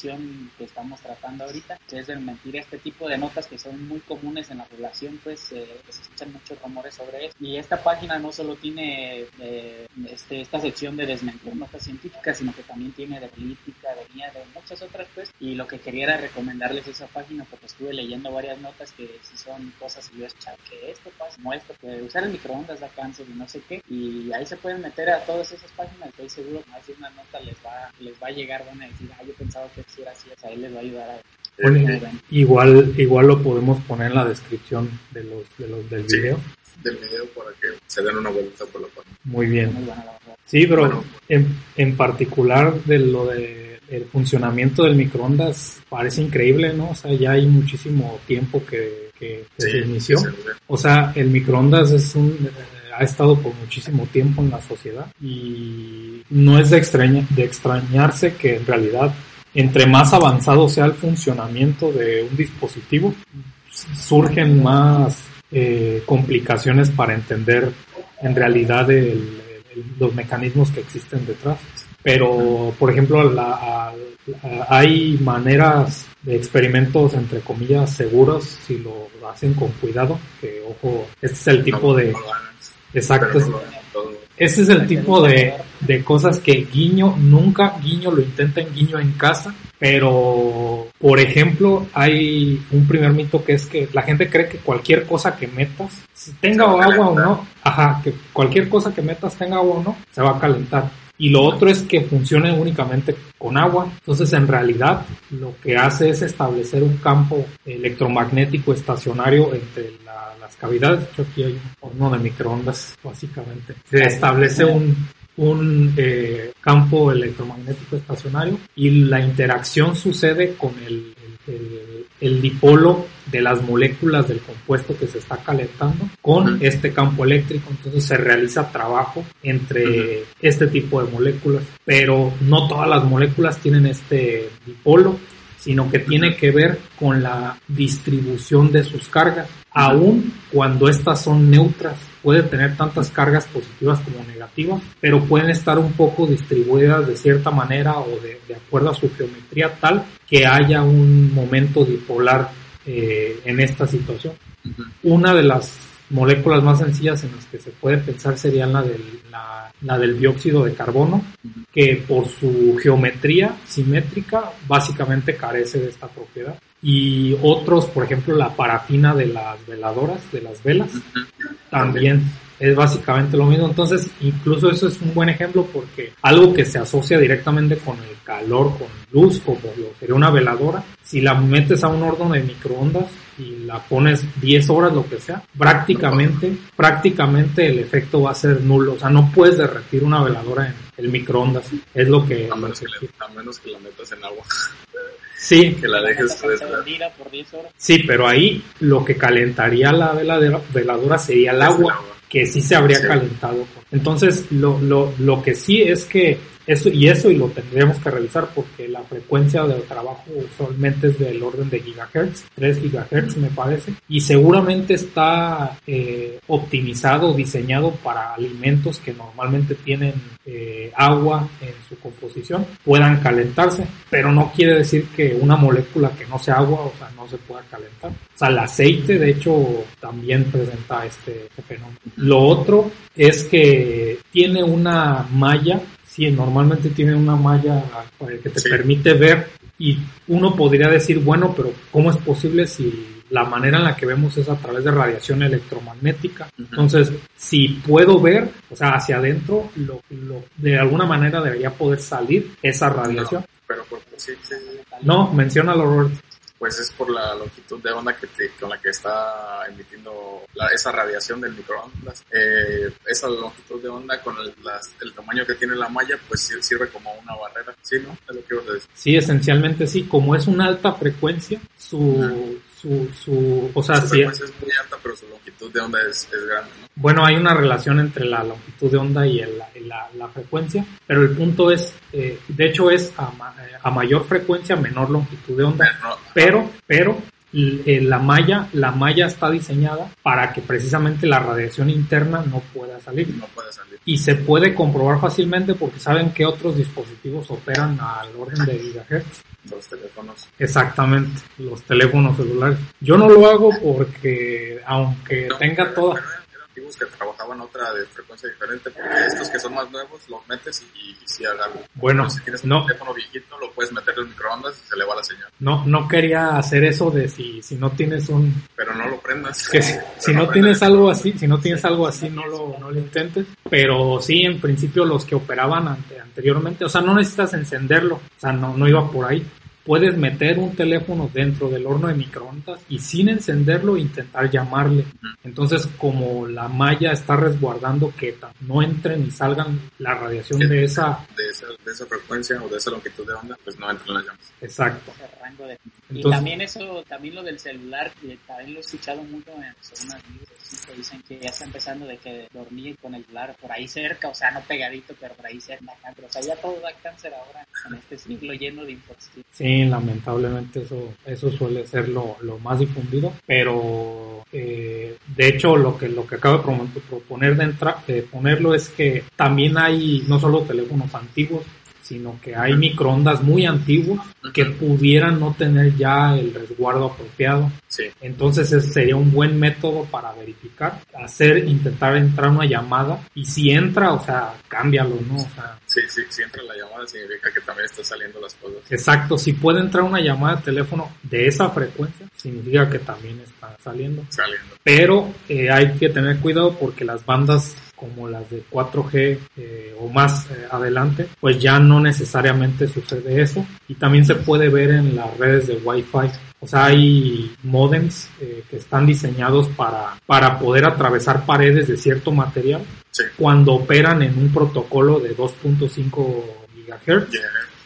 que estamos tratando ahorita, que es desmentir este tipo de notas que son muy comunes en la población, pues eh, se escuchan muchos rumores sobre eso. Y esta página no solo tiene eh, este, esta sección de desmentir notas científicas, sino que también tiene de política, de guía, de muchas otras, pues, y lo que quería era recomendarles esa página porque estuve leyendo varias notas que si son cosas y yo que esto pasa, como esto, que usar el microondas da cáncer y no sé qué, y ahí se pueden meter a todas esas páginas, estoy seguro que más de una nota les va, les va a llegar, van a decir, ah, yo pensaba que era así, o sea, ahí les va a ayudar a bueno, igual, igual lo podemos poner en la descripción de los, de los del sí, video. Del video para que se den una vuelta por la página. Muy bien. Sí, pero bueno. en, en particular de lo de el funcionamiento del microondas parece increíble, ¿no? O sea, ya hay muchísimo tiempo que, que, que Sí, se inició. sí. O sea, el microondas es un, ha estado por muchísimo tiempo en la sociedad y no es de, extraña, de extrañarse que en realidad entre más avanzado sea el funcionamiento de un dispositivo, surgen más eh, complicaciones para entender en realidad los mecanismos que existen detrás. Pero, por ejemplo, la, hay maneras de experimentos, entre comillas, seguros si lo hacen con cuidado, que, ojo, este es el tipo de... Exacto. Ese es el tipo de, de cosas que Guiño, nunca Guiño lo intenta en Guiño en casa, pero, por ejemplo, hay un primer mito que es que la gente cree que cualquier cosa que metas, si tenga agua o no, ajá, que cualquier cosa que metas tenga agua o no, se va a calentar. Y lo otro es que funcione únicamente con agua. Entonces, en realidad, lo que hace es establecer un campo electromagnético estacionario entre las cavidades. De hecho, aquí hay un horno de microondas, básicamente. Se establece un, un eh, campo electromagnético estacionario y la interacción sucede con el, el, dipolo de las moléculas del compuesto que se está calentando con este campo eléctrico. Entonces se realiza trabajo entre este tipo de moléculas, pero no todas las moléculas tienen este dipolo sino que tiene que ver con la distribución de sus cargas, aun cuando estas son neutras puede tener tantas cargas positivas como negativas, pero pueden estar un poco distribuidas de cierta manera o de, acuerdo a su geometría tal que haya un momento dipolar eh, en esta situación. Una de las moléculas más sencillas en las que se puede pensar sería la del, la, del dióxido de carbono, que por su geometría simétrica básicamente carece de esta propiedad. Y otros, por ejemplo, la parafina de las veladoras, de las velas, también es básicamente lo mismo. Entonces, incluso eso es un buen ejemplo porque algo que se asocia directamente con el calor, con luz, como lo sería una veladora, si la metes a un horno de microondas y la pones 10 horas, lo que sea, prácticamente, prácticamente el efecto va a ser nulo. O sea, no puedes derretir una veladora en el microondas. Es lo que... A menos, que, a menos que la metas en agua. Sí. Que la dejes por Sí, pero ahí lo que calentaría la veladora sería el agua, que sí se habría calentado. Entonces, lo, lo, lo que sí es que eso, y eso y lo tendríamos que revisar porque la frecuencia de trabajo usualmente es del orden de gigahertz, 3 gigahertz me parece, y seguramente está eh, optimizado, diseñado para alimentos que normalmente tienen eh, agua en su composición, puedan calentarse, pero no quiere decir que una molécula que no sea agua, o sea, no se pueda calentar. O sea, el aceite, de hecho, también presenta este, este fenómeno. Lo otro es que tiene una malla sí, normalmente tiene una malla que te permite ver y uno podría decir, bueno, pero ¿cómo es posible si la manera en la que vemos es a través de radiación electromagnética? Entonces, si puedo ver, o sea, hacia adentro, lo, de alguna manera debería poder salir esa radiación. pero sí, sí, No, menciona Robert pues es por la longitud de onda que con la que está emitiendo esa radiación del microondas. Eh, esa longitud de onda con el, el, tamaño que tiene la malla, pues sirve como una barrera. Sí, ¿no? Es lo que a decir. Sí, esencialmente sí. Como es una alta frecuencia, su, su, su, o sea, su frecuencia es muy alta, pero su longitud de onda es, es grande, ¿no? Bueno, hay una relación entre la longitud de onda y, el, la, la, frecuencia, pero el punto es, eh, de hecho es a, a, mayor frecuencia, menor longitud de onda, pero, pero eh, la malla, la malla está diseñada para que precisamente la radiación interna no pueda salir. No puede salir. Y se puede comprobar fácilmente porque saben que otros dispositivos operan al orden de gigahertz. Los teléfonos. Exactamente, los teléfonos celulares. Yo no lo hago porque, aunque tenga toda que trabajaban otra de frecuencia diferente, porque estos que son más nuevos los metes y, y sí agarran. Bueno, si tienes un no. teléfono viejito, lo puedes meter en el microondas y se le va la señal. No, no quería hacer eso de si, si no tienes un... Pero no lo prendas. Que si, no, tienes algo así, si no tienes algo así, no lo, no lo intentes. Pero sí, en principio los que operaban ante, anteriormente, o sea, no necesitas encenderlo, o sea, no, no iba por ahí puedes meter un teléfono dentro del horno de microondas y sin encenderlo intentar llamarle. Entonces, como la malla está resguardando que no entren y salgan la radiación de esa... de esa... de esa frecuencia o de esa longitud de onda, pues no entran las llamas. Exacto. y también eso, también lo del celular, que también lo he escuchado mucho en zonas que dicen que ya está empezando de que dormir con el celular por ahí cerca, o sea, no pegadito, pero por ahí cerca, pero o sea, ya todo da cáncer ahora en este siglo lleno de información. Sí, lamentablemente eso, eso suele ser lo, lo más difundido, pero eh, de hecho lo que, lo que acabo de proponer de, de ponerlo es que también hay no solo teléfonos antiguos, sino que hay microondas muy antiguos que pudieran no tener ya el resguardo apropiado. Sí. Entonces ese sería un buen método para verificar, hacer, intentar entrar una llamada y si entra, o sea, cámbialo, ¿no? O sea, sí, sí, si entra la llamada significa que también están saliendo las cosas. Exacto, si puede entrar una llamada de teléfono de esa frecuencia, significa que también está saliendo. Saliendo. Pero eh, hay que tener cuidado porque las bandas como las de 4G eh, o más eh, adelante, pues ya no necesariamente sucede eso. Y también se puede ver en las redes de Wi-Fi. O sea, hay modems eh, que están diseñados para, para poder atravesar paredes de cierto material cuando operan en un protocolo de 2.5 GHz.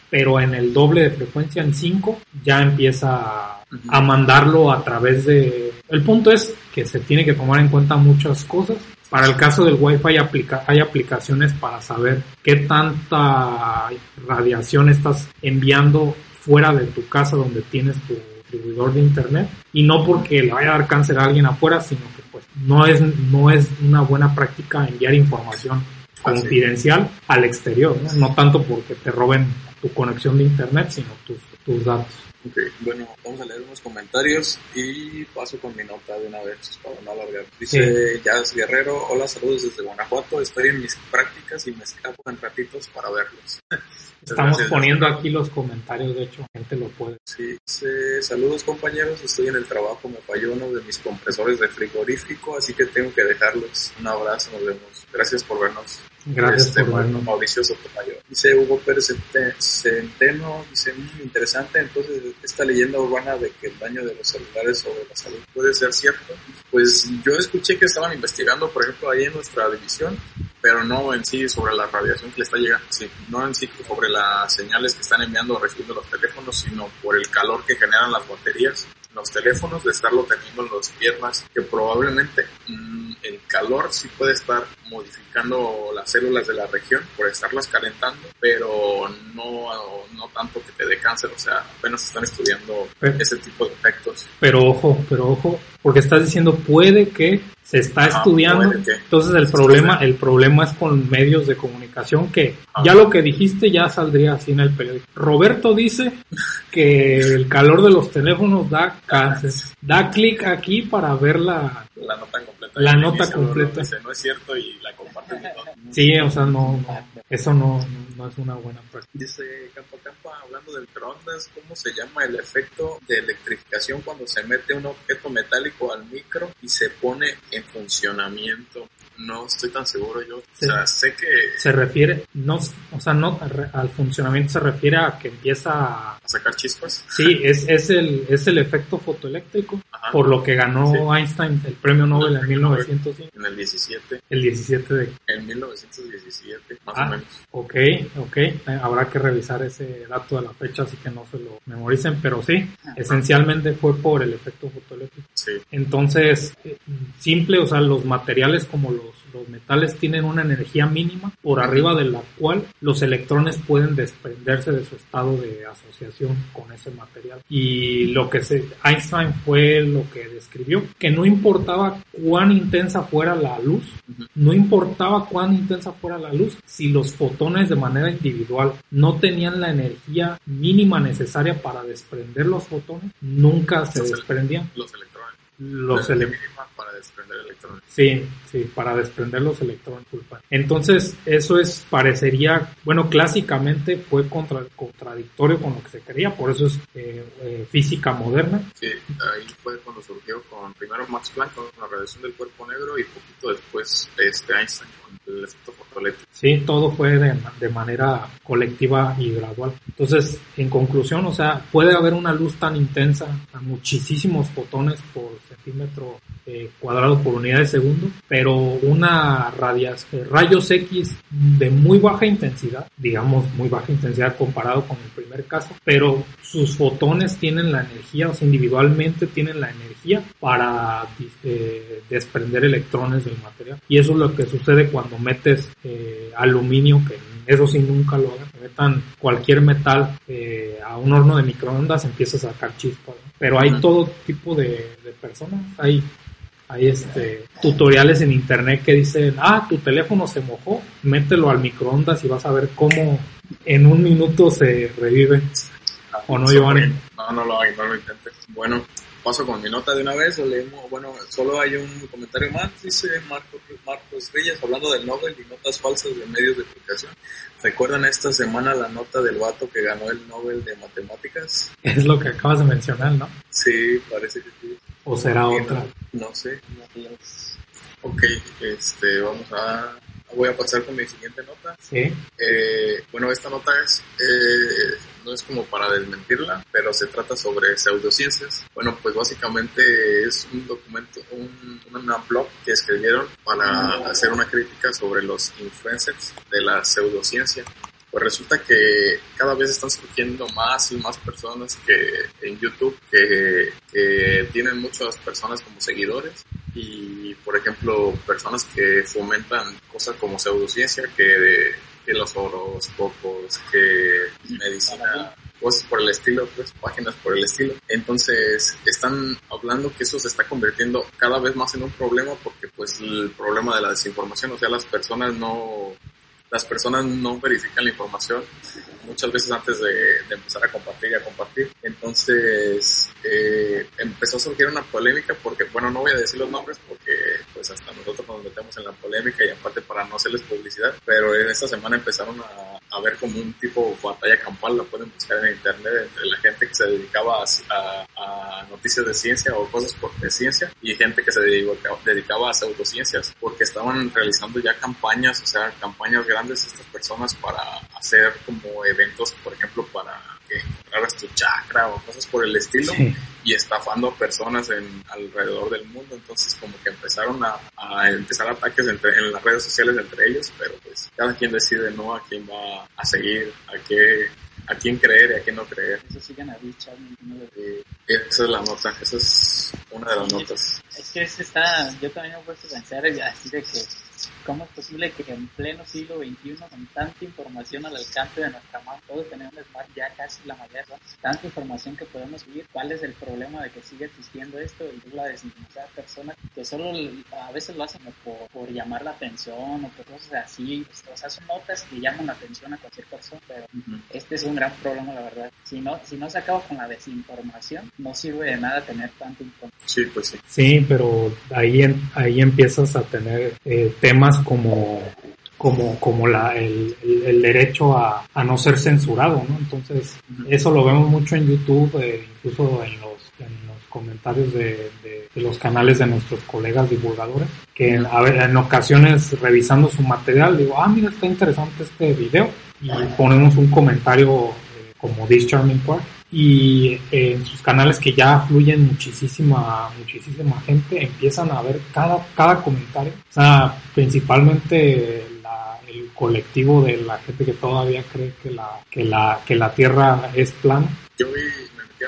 Pero en el doble de frecuencia, en 5, ya empieza a, a mandarlo a través de... El punto es que se tiene que tomar en cuenta muchas cosas para el caso del Wi-Fi aplica hay aplicaciones para saber qué tanta radiación estás enviando fuera de tu casa donde tienes tu distribuidor de internet y no porque le vaya a dar cáncer a alguien afuera, sino que pues no es no es una buena práctica enviar información confidencial al exterior, ¿no? no tanto porque te roben tu conexión de internet, sino tus, tus datos. Ok, bueno, vamos a leer unos comentarios y paso con mi nota de una vez para no alargar. Dice Jazz Guerrero, hola, saludos desde Guanajuato, estoy en mis prácticas y me escapo en ratitos para verlos. Estamos poniendo aquí los comentarios, de hecho, gente lo puede. Sí, dice, saludos compañeros, estoy en el trabajo, me falló uno de mis compresores de frigorífico, así que tengo que dejarlos. Un abrazo, nos vemos. Gracias por vernos. Gracias este, por vernos. Mauricio Sotomayor. Dice Hugo Pérez Centeno, dice, muy interesante, entonces esta leyenda urbana de que el daño de los celulares sobre la salud puede ser cierto. Pues yo escuché que estaban investigando, por ejemplo, ahí en nuestra división, pero no en sí sobre la radiación que le está llegando, sí, no en sí sobre las señales que están enviando o recibiendo los teléfonos, sino por el calor que generan las baterías los teléfonos, de estarlo teniendo en las piernas, que probablemente mm, el calor sí puede estar modificando las células de la región por estarlas calentando, pero no, no tanto que te dé cáncer, o sea, apenas están estudiando ese tipo de efectos. Pero ojo, pero ojo, porque estás diciendo puede que se está estudiando, entonces el problema, el problema es con medios de comunicación que ya lo que dijiste ya saldría así en el periódico. Roberto dice que el calor de los teléfonos da cáncer. Da clic aquí para ver la, la nota completa. La nota completa. no es cierto y la comparten Sí, o sea, no, eso no, no, es una buena práctica. Dice Campa Campa, hablando de microondas, ¿cómo se llama el efecto de electrificación cuando se mete un objeto metálico al micro y se pone en funcionamiento? No estoy tan seguro yo. o sea, sé que... Se refiere, no, o sea, no al funcionamiento se refiere a que empieza a... sacar chispas. Sí, es, es, el, es el efecto fotoeléctrico, por lo que ganó Einstein el premio Nobel en 1905. En el 17. El 17 de... En 1917, más ah, o menos. Ok, ok. Eh, habrá que revisar ese dato de la fecha, así que no se lo memoricen, pero sí, esencialmente fue por el efecto fotoeléctrico. Sí. Entonces, eh, simple, o sea, los materiales como los los metales tienen una energía mínima por arriba de la cual los electrones pueden desprenderse de su estado de asociación con ese material. Y lo que se, Einstein fue lo que describió, que no importaba cuán intensa fuera la luz, no importaba cuán intensa fuera la luz, si los fotones de manera individual no tenían la energía mínima necesaria para desprender los fotones, nunca se desprendían. Los electrones los para desprender electrones. Sí, sí, para desprender los electrones. Entonces, eso es, parecería, bueno, clásicamente fue contra, contradictorio con lo que se creía, por eso es eh, eh, física moderna. Sí, ahí fue cuando surgió con primero Max Planck con la radiación del cuerpo negro y poquito después este Einstein el efecto fotoeléctrico. Sí, todo fue de, de, manera colectiva y gradual. Entonces, en conclusión, o sea, puede haber una luz tan intensa, a muchísimos fotones por centímetro eh, cuadrado por unidad de segundo, pero una radias, eh, rayos X de muy baja intensidad, digamos muy baja intensidad comparado con el primer caso, pero sus fotones tienen la energía, o sea, individualmente tienen la energía para eh, desprender electrones del material. Y eso es lo que sucede cuando metes eh, aluminio, que eso sí nunca lo hagan, metan cualquier metal eh, a un horno de microondas, empieza a sacar chispas. Pero hay todo tipo de, de personas, hay hay este tutoriales en internet que dicen, ah, tu teléfono se mojó, mételo al microondas y vas a ver cómo en un minuto se revive. ¿O no, Giovanni? No, no lo hago, no lo intente. Bueno, paso con mi nota de una vez, o leemos, bueno, solo hay un comentario más, dice Marcos, Marcos Reyes, hablando del Nobel y notas falsas de medios de comunicación. ¿Recuerdan esta semana la nota del vato que ganó el Nobel de Matemáticas? Es lo que acabas de mencionar, ¿no? Sí, parece que sí. ¿O será otra? No, no sé. Ok, este, vamos a voy a pasar con mi siguiente nota. Sí. Eh, bueno, esta nota es, eh, no es como para desmentirla, pero se trata sobre pseudociencias. Bueno, pues básicamente es un documento, un, una blog que escribieron para hacer una crítica sobre los influencers de la pseudociencia pues resulta que cada vez están surgiendo más y más personas que en YouTube que, que, tienen muchas personas como seguidores y por ejemplo personas que fomentan cosas como pseudociencia que, que los horóscopos que medicina cosas por el estilo, pues, páginas por el estilo. Entonces, están hablando que eso se está convirtiendo cada vez más en un problema porque, pues, el problema de la desinformación, o sea, las personas no, las personas no verifican la información muchas veces antes de, empezar a compartir y a compartir. Entonces eh, empezó a surgir una polémica porque, bueno, no voy a decir los nombres porque pues hasta nosotros nos metemos en la polémica y aparte para no hacerles publicidad, pero en esta semana empezaron a, a ver como un tipo batalla campal, la pueden buscar en internet entre la gente que se dedicaba a, a, noticias de ciencia o cosas por de ciencia y gente que se dedicaba, dedicaba a pseudociencias porque estaban realizando ya campañas, o sea, campañas grandes estas personas para hacer como eventos, por ejemplo, para que encontraras tu chakra o cosas por el estilo y estafando a personas en alrededor del mundo. Entonces como que empezaron a, empezar ataques entre, en las redes sociales entre ellos, pero pues cada quien decide no a quién va a seguir, a qué a quién creer y a quién no creer. Eso siguen a Richard. esa es la nota, esa es una de las notas. Es que ese está, yo también me he puesto a pensar así de que ¿Cómo es posible que en pleno siglo XXI, con tanta información al alcance de nuestra mano, todos tenemos smart ya casi la mayoría, tanta información que podemos subir? ¿Cuál es el problema de que sigue existiendo esto? Y es la desinformación de personas que solo a veces lo hacen por, por, llamar la atención o por cosas así. O sea, son notas que llaman la atención a cualquier persona, pero este es un gran problema, la verdad. Si no, si no se acaba con la desinformación, no sirve de nada tener tanta información. Sí, pues sí. Sí, pero ahí, ahí empiezas a tener eh, temas como como, como la, el, el, derecho a, a, no ser censurado, ¿no? Entonces, eso lo vemos mucho en YouTube, eh, incluso en los, en los comentarios de, de, los canales de nuestros colegas divulgadores, que a ver, en ocasiones revisando su material digo, ah, mira, está interesante este video, y ponemos un comentario eh, como This Charming Part, y eh, en sus canales que ya fluyen muchísima muchísima gente empiezan a ver cada cada comentario. O sea principalmente el colectivo de la gente que todavía cree que la que la que la tierra es plana. Yo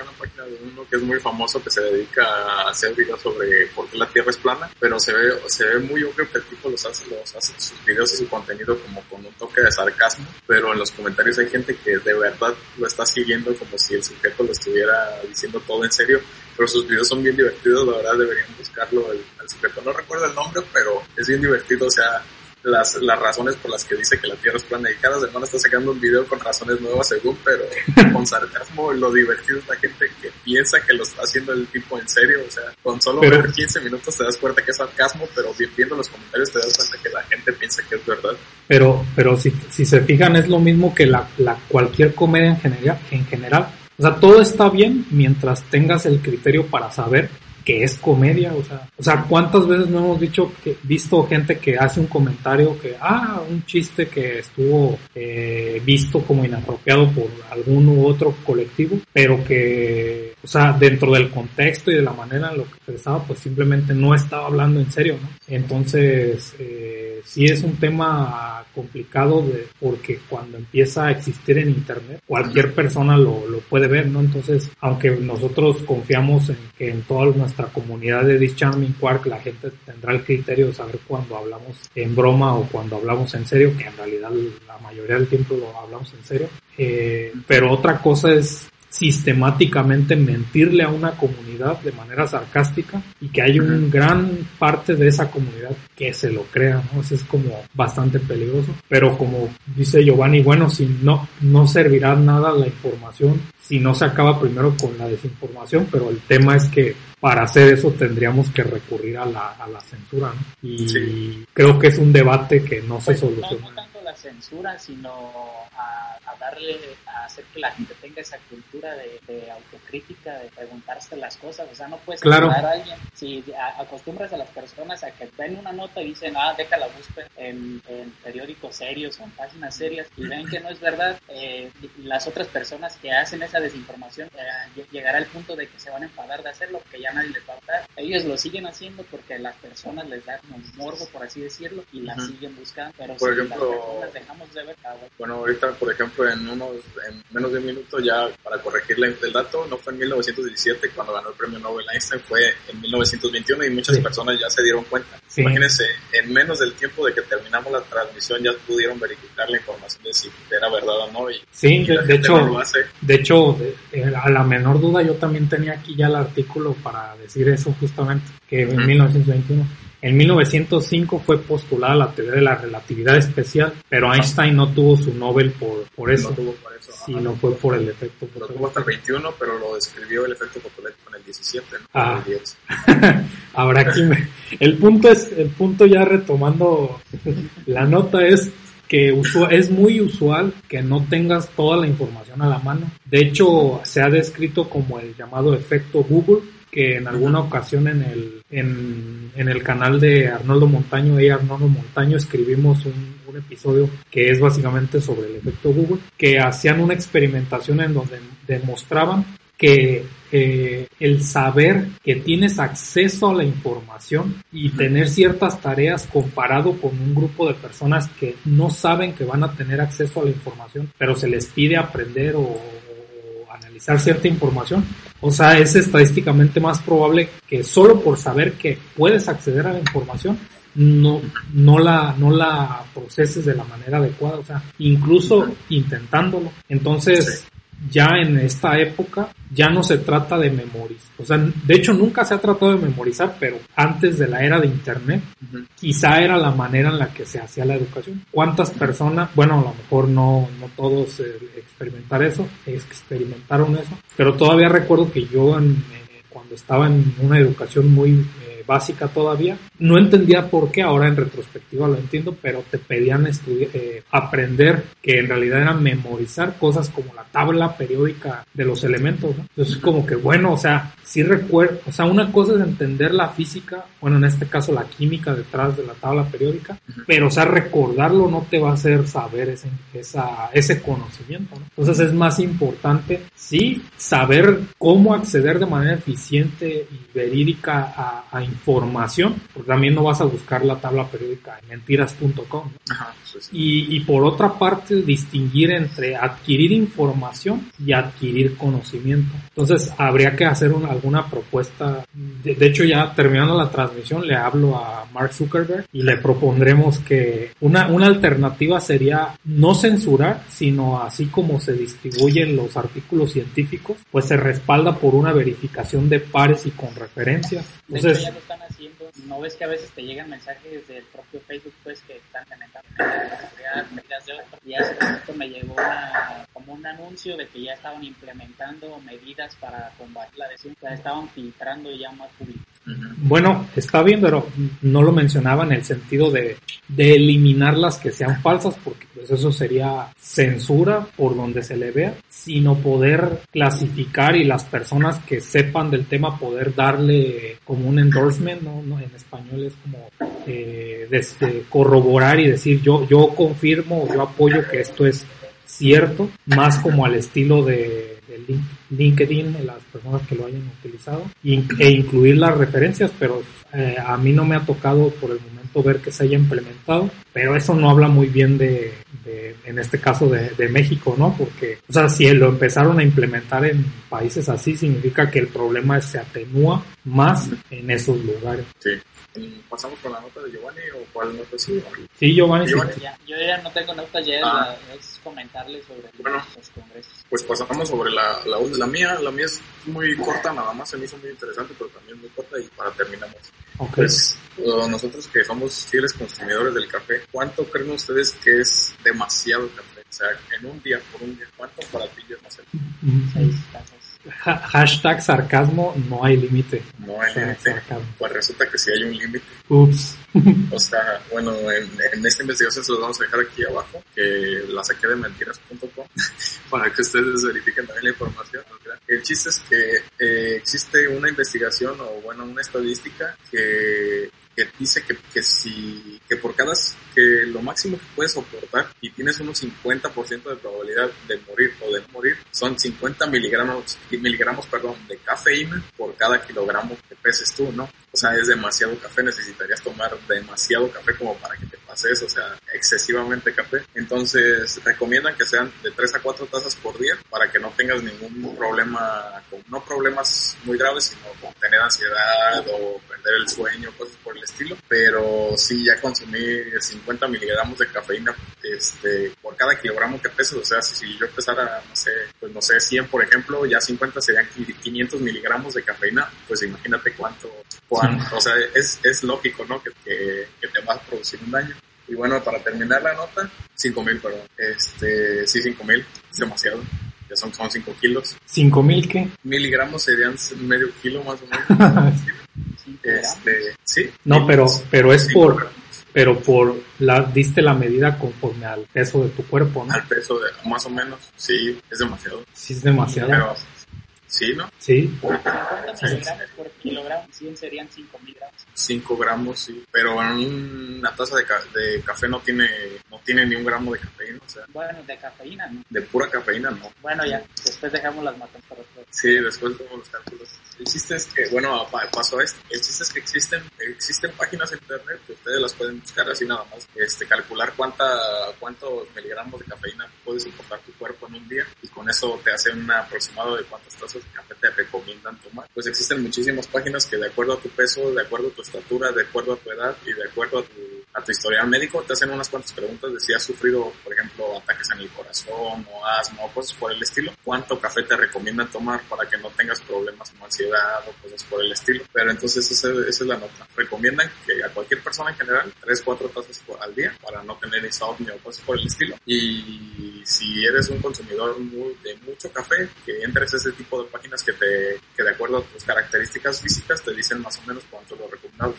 una página de uno que es muy famoso que se dedica a hacer videos sobre por qué la Tierra es plana, pero se ve, se ve muy obvio que el tipo los hace, los hace sus videos y su contenido como con un toque de sarcasmo, pero en los comentarios hay gente que de verdad lo está siguiendo como si el sujeto lo estuviera diciendo todo en serio, pero sus videos son bien divertidos, la verdad deberían buscarlo el sujeto. No recuerdo el nombre, pero es bien divertido, o sea, las, las razones por las que dice que la Tierra es plana y cada semana está sacando un video con razones nuevas según, pero con sarcasmo lo divertido es la gente que piensa que lo está haciendo el tipo en serio, o sea, con solo ver 15 minutos te das cuenta que es sarcasmo, pero viendo los comentarios te das cuenta que la gente piensa que es verdad. Pero, pero si, si se fijan es lo mismo que la, la cualquier comedia en general, en general. O sea, todo está bien mientras tengas el criterio para saber que es comedia, o sea, o sea, ¿cuántas veces no hemos dicho que, visto gente que hace un comentario que, ah, un chiste que estuvo eh, visto como inapropiado por algún u otro colectivo, pero que, o sea, dentro del contexto y de la manera en lo que expresaba, pues simplemente no estaba hablando en serio, ¿no? Entonces, eh, sí es un tema complicado de, porque cuando empieza a existir en Internet, cualquier persona lo, lo puede ver, ¿no? Entonces, aunque nosotros confiamos en que en toda nuestra comunidad de Discharming Quark la gente tendrá el criterio de saber cuando hablamos en broma o cuando hablamos en serio, que en realidad la mayoría del tiempo lo hablamos en serio. Eh, pero otra cosa es sistemáticamente mentirle a una comunidad de manera sarcástica y que hay un gran parte de esa comunidad que se lo crea, ¿no? Eso es como bastante peligroso. Pero como dice Giovanni, bueno, si no, no servirá nada la información si no se acaba primero con la desinformación, pero el tema es que para hacer eso tendríamos que recurrir a la, a la censura, ¿no? Y creo que es un debate que no se Pues, soluciona. Censura, sino a, a darle, a hacer que la gente tenga esa cultura de, de autocrítica, de preguntarse las cosas. O sea, no puedes Claro. a alguien. Si a- acostumbras a las personas a que ven una nota y dicen, ah, déjala buscar en, en periódicos serios o en páginas serias y ven que no es verdad, eh, las otras personas que hacen esa desinformación eh, lle- llegará al punto de que se van a enfadar de hacerlo, que ya nadie les va a gustar. Ellos lo siguen haciendo porque las personas les da como morbo, por así decirlo, y la siguen buscando. Pero Por si ejemplo- las personas dejamos de ver, ah, bueno, Bueno, ahorita, por ejemplo, en unos, en menos de un minuto ya, para corregir el dato, no fue en 1917 cuando ganó el premio Nobel Einstein, fue en 1921 y muchas Sí. personas ya se dieron cuenta. Sí. Imagínense, en menos del tiempo de que terminamos la transmisión ya pudieron verificar la información de si era verdad o no y, Sí, y de, hecho, no lo hace. de hecho, de- eh, a la menor duda yo también tenía aquí ya el artículo para decir eso justamente, que en Ujú. 1921. En 1905 fue postulada la teoría de la relatividad especial, pero Einstein no tuvo su Nobel por, por eso, No tuvo por eso. sí, ajá. no fue por el efecto Lo tuvo hasta el 21, pero lo describió el efecto fotoeléctrico en el 17, ¿no? Ah. El 10. Habrá que me- el punto es el punto ya retomando la nota es que es muy usual que no tengas toda la información a la mano. De hecho, se ha descrito como el llamado efecto Google, que en alguna ocasión en el en, en el canal de Arnoldo Montaño y Arnoldo Montaño escribimos un, un episodio que es básicamente sobre el efecto Google, que hacían una experimentación en donde demostraban que eh, el saber que tienes acceso a la información y tener ciertas tareas comparado con un grupo de personas que no saben que van a tener acceso a la información, pero se les pide aprender o, o analizar cierta información. O sea, es estadísticamente más probable que solo por saber que puedes acceder a la información no, no la, no la proceses de la manera adecuada, o sea, incluso intentándolo. Entonces, ya en esta época ya no se trata de memorizar. O sea, de hecho nunca se ha tratado de memorizar, pero antes de la era de Internet, quizá era la manera en la que se hacía la educación. ¿Cuántas personas, bueno, a lo mejor no, no todos eh, experimentar eso, experimentaron eso, pero todavía recuerdo que yo en, eh, cuando estaba en una educación muy básica todavía, no entendía por qué, ahora en retrospectiva lo entiendo, pero te pedían eh, aprender que en realidad era memorizar cosas como la tabla periódica de los elementos, ¿no? Entonces como que bueno, o sea, sí recuerdo, o sea, una cosa es entender la física, bueno, en este caso la química detrás de la tabla periódica, pero o sea, recordarlo no te va a hacer saber ese, esa, ese conocimiento, ¿no? Entonces es más importante, sí, saber cómo acceder de manera eficiente y verídica a, a información, porque también no vas a buscar la tabla periódica en mentiras.com. ¿no? Ajá, pues, Y, y por otra parte, distinguir entre adquirir información y adquirir conocimiento. Entonces, habría que hacer una- alguna propuesta. De, de hecho, ya terminando la transmisión, le hablo a Mark Zuckerberg y le propondremos que una, una alternativa sería no censurar, sino así como se distribuyen los artículos científicos, pues se respalda por una verificación de pares y con referencias. De hecho, Entonces, ya lo están haciendo. No ves que a veces te llegan mensajes del propio Facebook, pues, que están comentando Y hace poquito me llegó una, como un anuncio de que ya estaban implementando medidas para combatir la desigualdad. Estaban filtrando ya más publicidad. Bueno, está bien, pero no lo mencionaba en el sentido de, de eliminar las que sean falsas, porque pues eso sería censura por donde se le vea, sino poder clasificar y las personas que sepan del tema poder darle como un endorsement, ¿no? no en español es como eh, desde corroborar y decir yo, yo confirmo, yo apoyo que esto es cierto, más como al estilo de, de LinkedIn, las personas que lo hayan utilizado, e incluir las referencias, pero eh, a mí no me ha tocado por el momento ver que se haya implementado, pero eso no habla muy bien de, de en este caso de, de, México, ¿no? Porque, o sea, si lo empezaron a implementar en países así, significa que el problema se atenúa más en esos lugares. Sí. ¿Pasamos con la nota de Giovanni o cuál nota sí? Sí, Giovanni. Giovanni. Ya, yo ya no tengo notas, ya ah. es comentarle sobre bueno, los congresos. Pues pasamos sobre la, la, la, mía. La mía es muy corta, nada más se me hizo muy interesante, pero también muy corta y para terminamos. Okay. Pues nosotros que somos fieles consumidores del café, ¿cuánto creen ustedes que es demasiado café? O sea, en un día, por un día, ¿cuánto para ti es demasiado? Seis tazas. Ha hashtag sarcasmo, no hay límite. No hay límite. Pues resulta que sí hay un límite. Ups. o sea, bueno, en, en, esta investigación se los vamos a dejar aquí abajo, que la saqué de mentiras.com, para que ustedes verifiquen también la información. El chiste es que eh, existe una investigación o bueno, una estadística que que dice que, que si, que por cada, que lo máximo que puedes soportar y tienes unos 50% de probabilidad de morir o de no morir, son 50 miligramos, miligramos, perdón, de cafeína por cada kilogramo que peses tú, ¿no? O sea, es demasiado café, necesitarías tomar demasiado café como para que te o sea, excesivamente café. Entonces, recomiendan que sean de 3 a 4 tazas por día para que no tengas ningún problema, no problemas muy graves, sino como tener ansiedad o perder el sueño, cosas por el estilo. Pero sí, ya consumí 50 miligramos de cafeína este, por cada kilogramo que peses, o sea, si, yo pesara, no sé, pues no sé, 100 por ejemplo, ya 50 serían 500 miligramos de cafeína, pues imagínate cuánto o sea, es, es lógico, ¿no? Que, que, que, te va a producir un daño. Y bueno, para terminar la nota, 5000, perdón. Este, sí, 5000, es demasiado. Ya son, son 5 kilos. ¿5000 qué? Miligramos serían medio kilo más o menos. este, sí. No, pero, pero es por, pero por la, diste la medida conforme al peso de tu cuerpo, ¿no? Al peso de, más o menos, sí, es demasiado. Sí, es demasiado. Pero, Sí, ¿no? Sí. 50 miligramos por kilogramo, 100 serían 5 miligramos. 5 gramos, sí. Pero una taza de, ca de, café no tiene no tiene ni un gramo de cafeína, o sea. Bueno, de cafeína, ¿no? De pura cafeína, no. Bueno, ya, después dejamos las matas para después. Sí, después dejamos los cálculos. El chiste es que, bueno, pasó esto. El chiste es que existen, existen páginas en internet que ustedes las pueden buscar así nada más. Este, calcular cuánta, cuántos miligramos de cafeína puede soportar tu cuerpo en un día con eso te hace un aproximado de cuántas tazas de café te recomiendan tomar. Pues existen muchísimas páginas que de acuerdo a tu peso, de acuerdo a tu estatura, de acuerdo a tu edad y de acuerdo a tu, a tu historial médico te hacen unas cuantas preguntas de si has sufrido, por ejemplo, ataques en el corazón o asma o cosas por el estilo. ¿Cuánto café te recomiendan tomar para que no tengas problemas como ansiedad? o cosas por el estilo. Pero entonces esa, esa, es la nota. Recomiendan que a cualquier persona en general, 3, 4 tazas al día para no tener insomnio o cosas por el estilo. Y si eres un consumidor muy, de mucho café, que entres a ese tipo de páginas que te, que de acuerdo a tus características físicas te dicen más o menos cuánto lo recomendable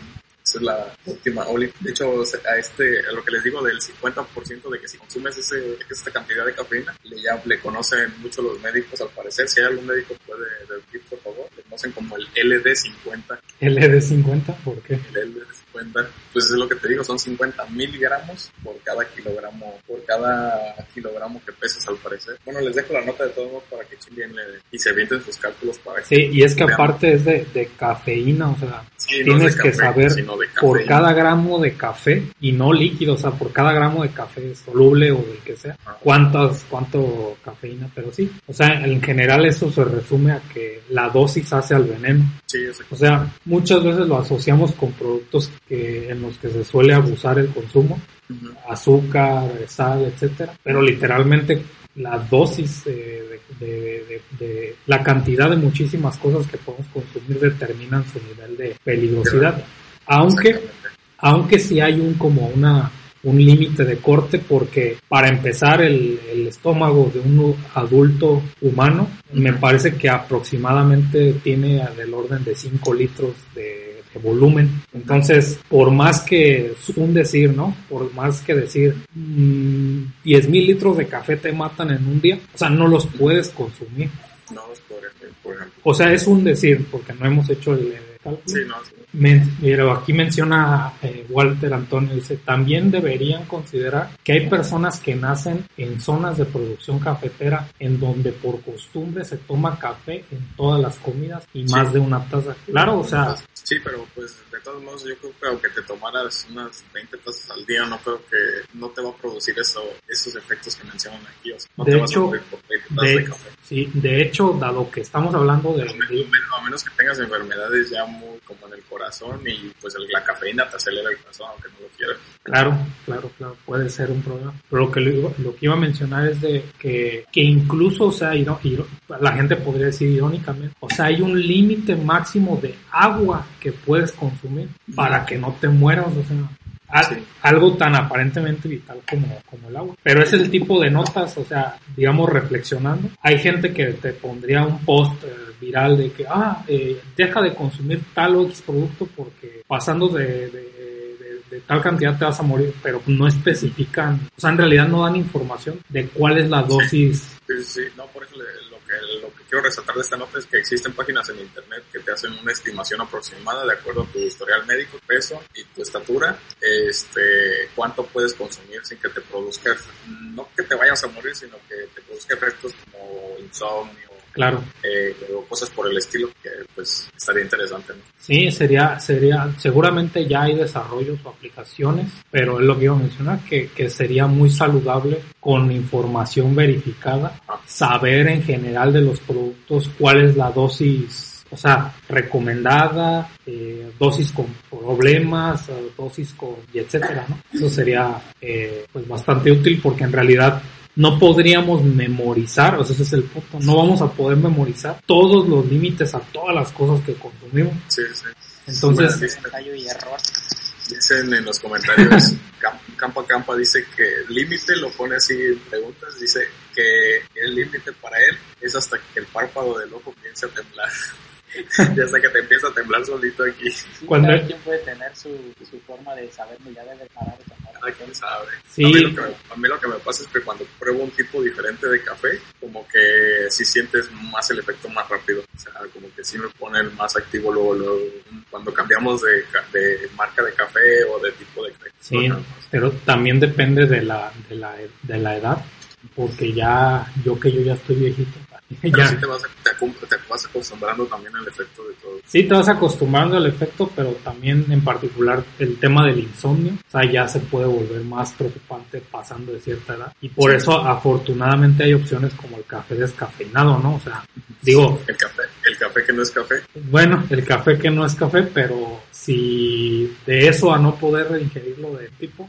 es la última De hecho, a este, a lo que les digo del 50% de que si consumes ese, esta cantidad de cafeína, le, ya, le conocen mucho los médicos al parecer. Si hay algún médico puede decir, por favor, le conocen como el LD50. ¿LD50? ¿Por qué? El LD50, pues es lo que te digo, son 50 miligramos por cada kilogramo, por cada kilogramo que pesas al parecer. Bueno, les dejo la nota de todos modos para que chinguen y se avienten sus cálculos para Sí, y es que aparte es de, de, cafeína, o sea, sí, tienes no que café, saber por cada gramo de café y no líquido, o sea, por cada gramo de café soluble o del que sea, cuántas, cuánto cafeína, pero sí, o sea, en general eso se resume a que la dosis hace al veneno. Sí, o sea, muchas veces lo asociamos con productos que en los que se suele abusar el consumo, azúcar, sal, etcétera, pero literalmente la dosis eh, de, de, de, de, la cantidad de muchísimas cosas que podemos consumir determinan su nivel de peligrosidad. Aunque aunque sí hay un como una un límite de corte porque para empezar el, el, estómago de un adulto humano me parece que aproximadamente tiene del orden de 5 litros de volumen. Entonces, por más que un decir, ¿no? Por más que decir mmm, 10 mil litros de café te matan en un día, o sea, no los puedes consumir. No los puedes, por ejemplo. O sea, es un decir, porque no hemos hecho el cálculo. Sí, no, sí. pero aquí menciona eh, Walter Antonio, dice, también deberían considerar que hay personas que nacen en zonas de producción cafetera en donde por costumbre se toma café en todas las comidas y más de una taza. Claro, o sea... Sí, pero pues de todos modos yo creo que aunque te tomaras unas 20 tazas al día, no creo que no te va a producir eso, esos efectos que mencionan aquí. O sea, no de te hecho, vas a por 20 tazas de, de café. sí, de hecho, dado que estamos hablando de... A menos, a menos que tengas enfermedades ya muy como en el corazón y pues el, la cafeína te acelera el corazón aunque no lo quieras. Claro, claro, claro, puede ser un problema. Pero lo que, lo, lo que iba a mencionar es de que, que incluso, o sea, la gente podría decir irónicamente, o sea, hay un límite máximo de agua que puedes consumir para que no te mueras, o sea, Sí. algo tan aparentemente vital como, como el agua. Pero es el tipo de notas, o sea, digamos, reflexionando. Hay gente que te pondría un post eh, viral de que, ah, eh, deja de consumir tal o X producto porque pasando de, de, de- tal cantidad te vas a morir, pero no especifican, o sea, en realidad no dan información de cuál es la dosis. Sí, sí, no, por eso le- lo que quiero resaltar de esta nota es que existen páginas en internet que te hacen una estimación aproximada de acuerdo a tu historial médico, peso y tu estatura, este, cuánto puedes consumir sin que te produzca, no que te vayas a morir, sino que te produzca efectos como insomnio, Claro, eh, o cosas por el estilo, que pues estaría interesante, ¿no? Sí, sería, sería, seguramente ya hay desarrollos o aplicaciones, pero es lo que iba a mencionar, que, que sería muy saludable con información verificada, saber en general de los productos cuál es la dosis, o sea, recomendada, eh, dosis con problemas, eh, dosis con, y etcétera, ¿no? Eso sería, eh, pues bastante útil porque en realidad no podríamos memorizar, o sea, ese es el punto, no vamos a poder memorizar todos los límites a todas las cosas que consumimos. Sí, sí. Entonces, Bueno, ensayo y error. Dicen en los comentarios, Cam- Campa Campa dice que el límite, lo pone así en preguntas, dice que el límite para él es hasta que el párpado del ojo comience a temblar. y hasta que te empieza a temblar solito aquí. Sí, Cuando- cada quien puede tener su, su forma de saber, ya debe parar Cada quien sabe. Sí. A, mí lo que me, a mí lo que me pasa es que cuando pruebo un tipo diferente de café, como que sí sientes más el efecto más rápido. O sea, como que sí me pone el más activo luego, luego. Cuando cambiamos de, ca- de marca de café o de tipo de café. sí, pero también depende de la, de la, de la edad, porque ya, yo que yo ya estoy viejito, Pero ya, sí te vas, a- te, vas acostumbrando también al efecto de todo. sí te vas acostumbrando al efecto, pero también en particular el tema del insomnio, o sea, ya se puede volver más preocupante pasando de cierta edad. Y por Sí. eso afortunadamente hay opciones como el café descafeinado, ¿no? O sea, digo, El café, el café que no es café. bueno, el café que no es café, pero si de eso a no poder ingerirlo de tipo,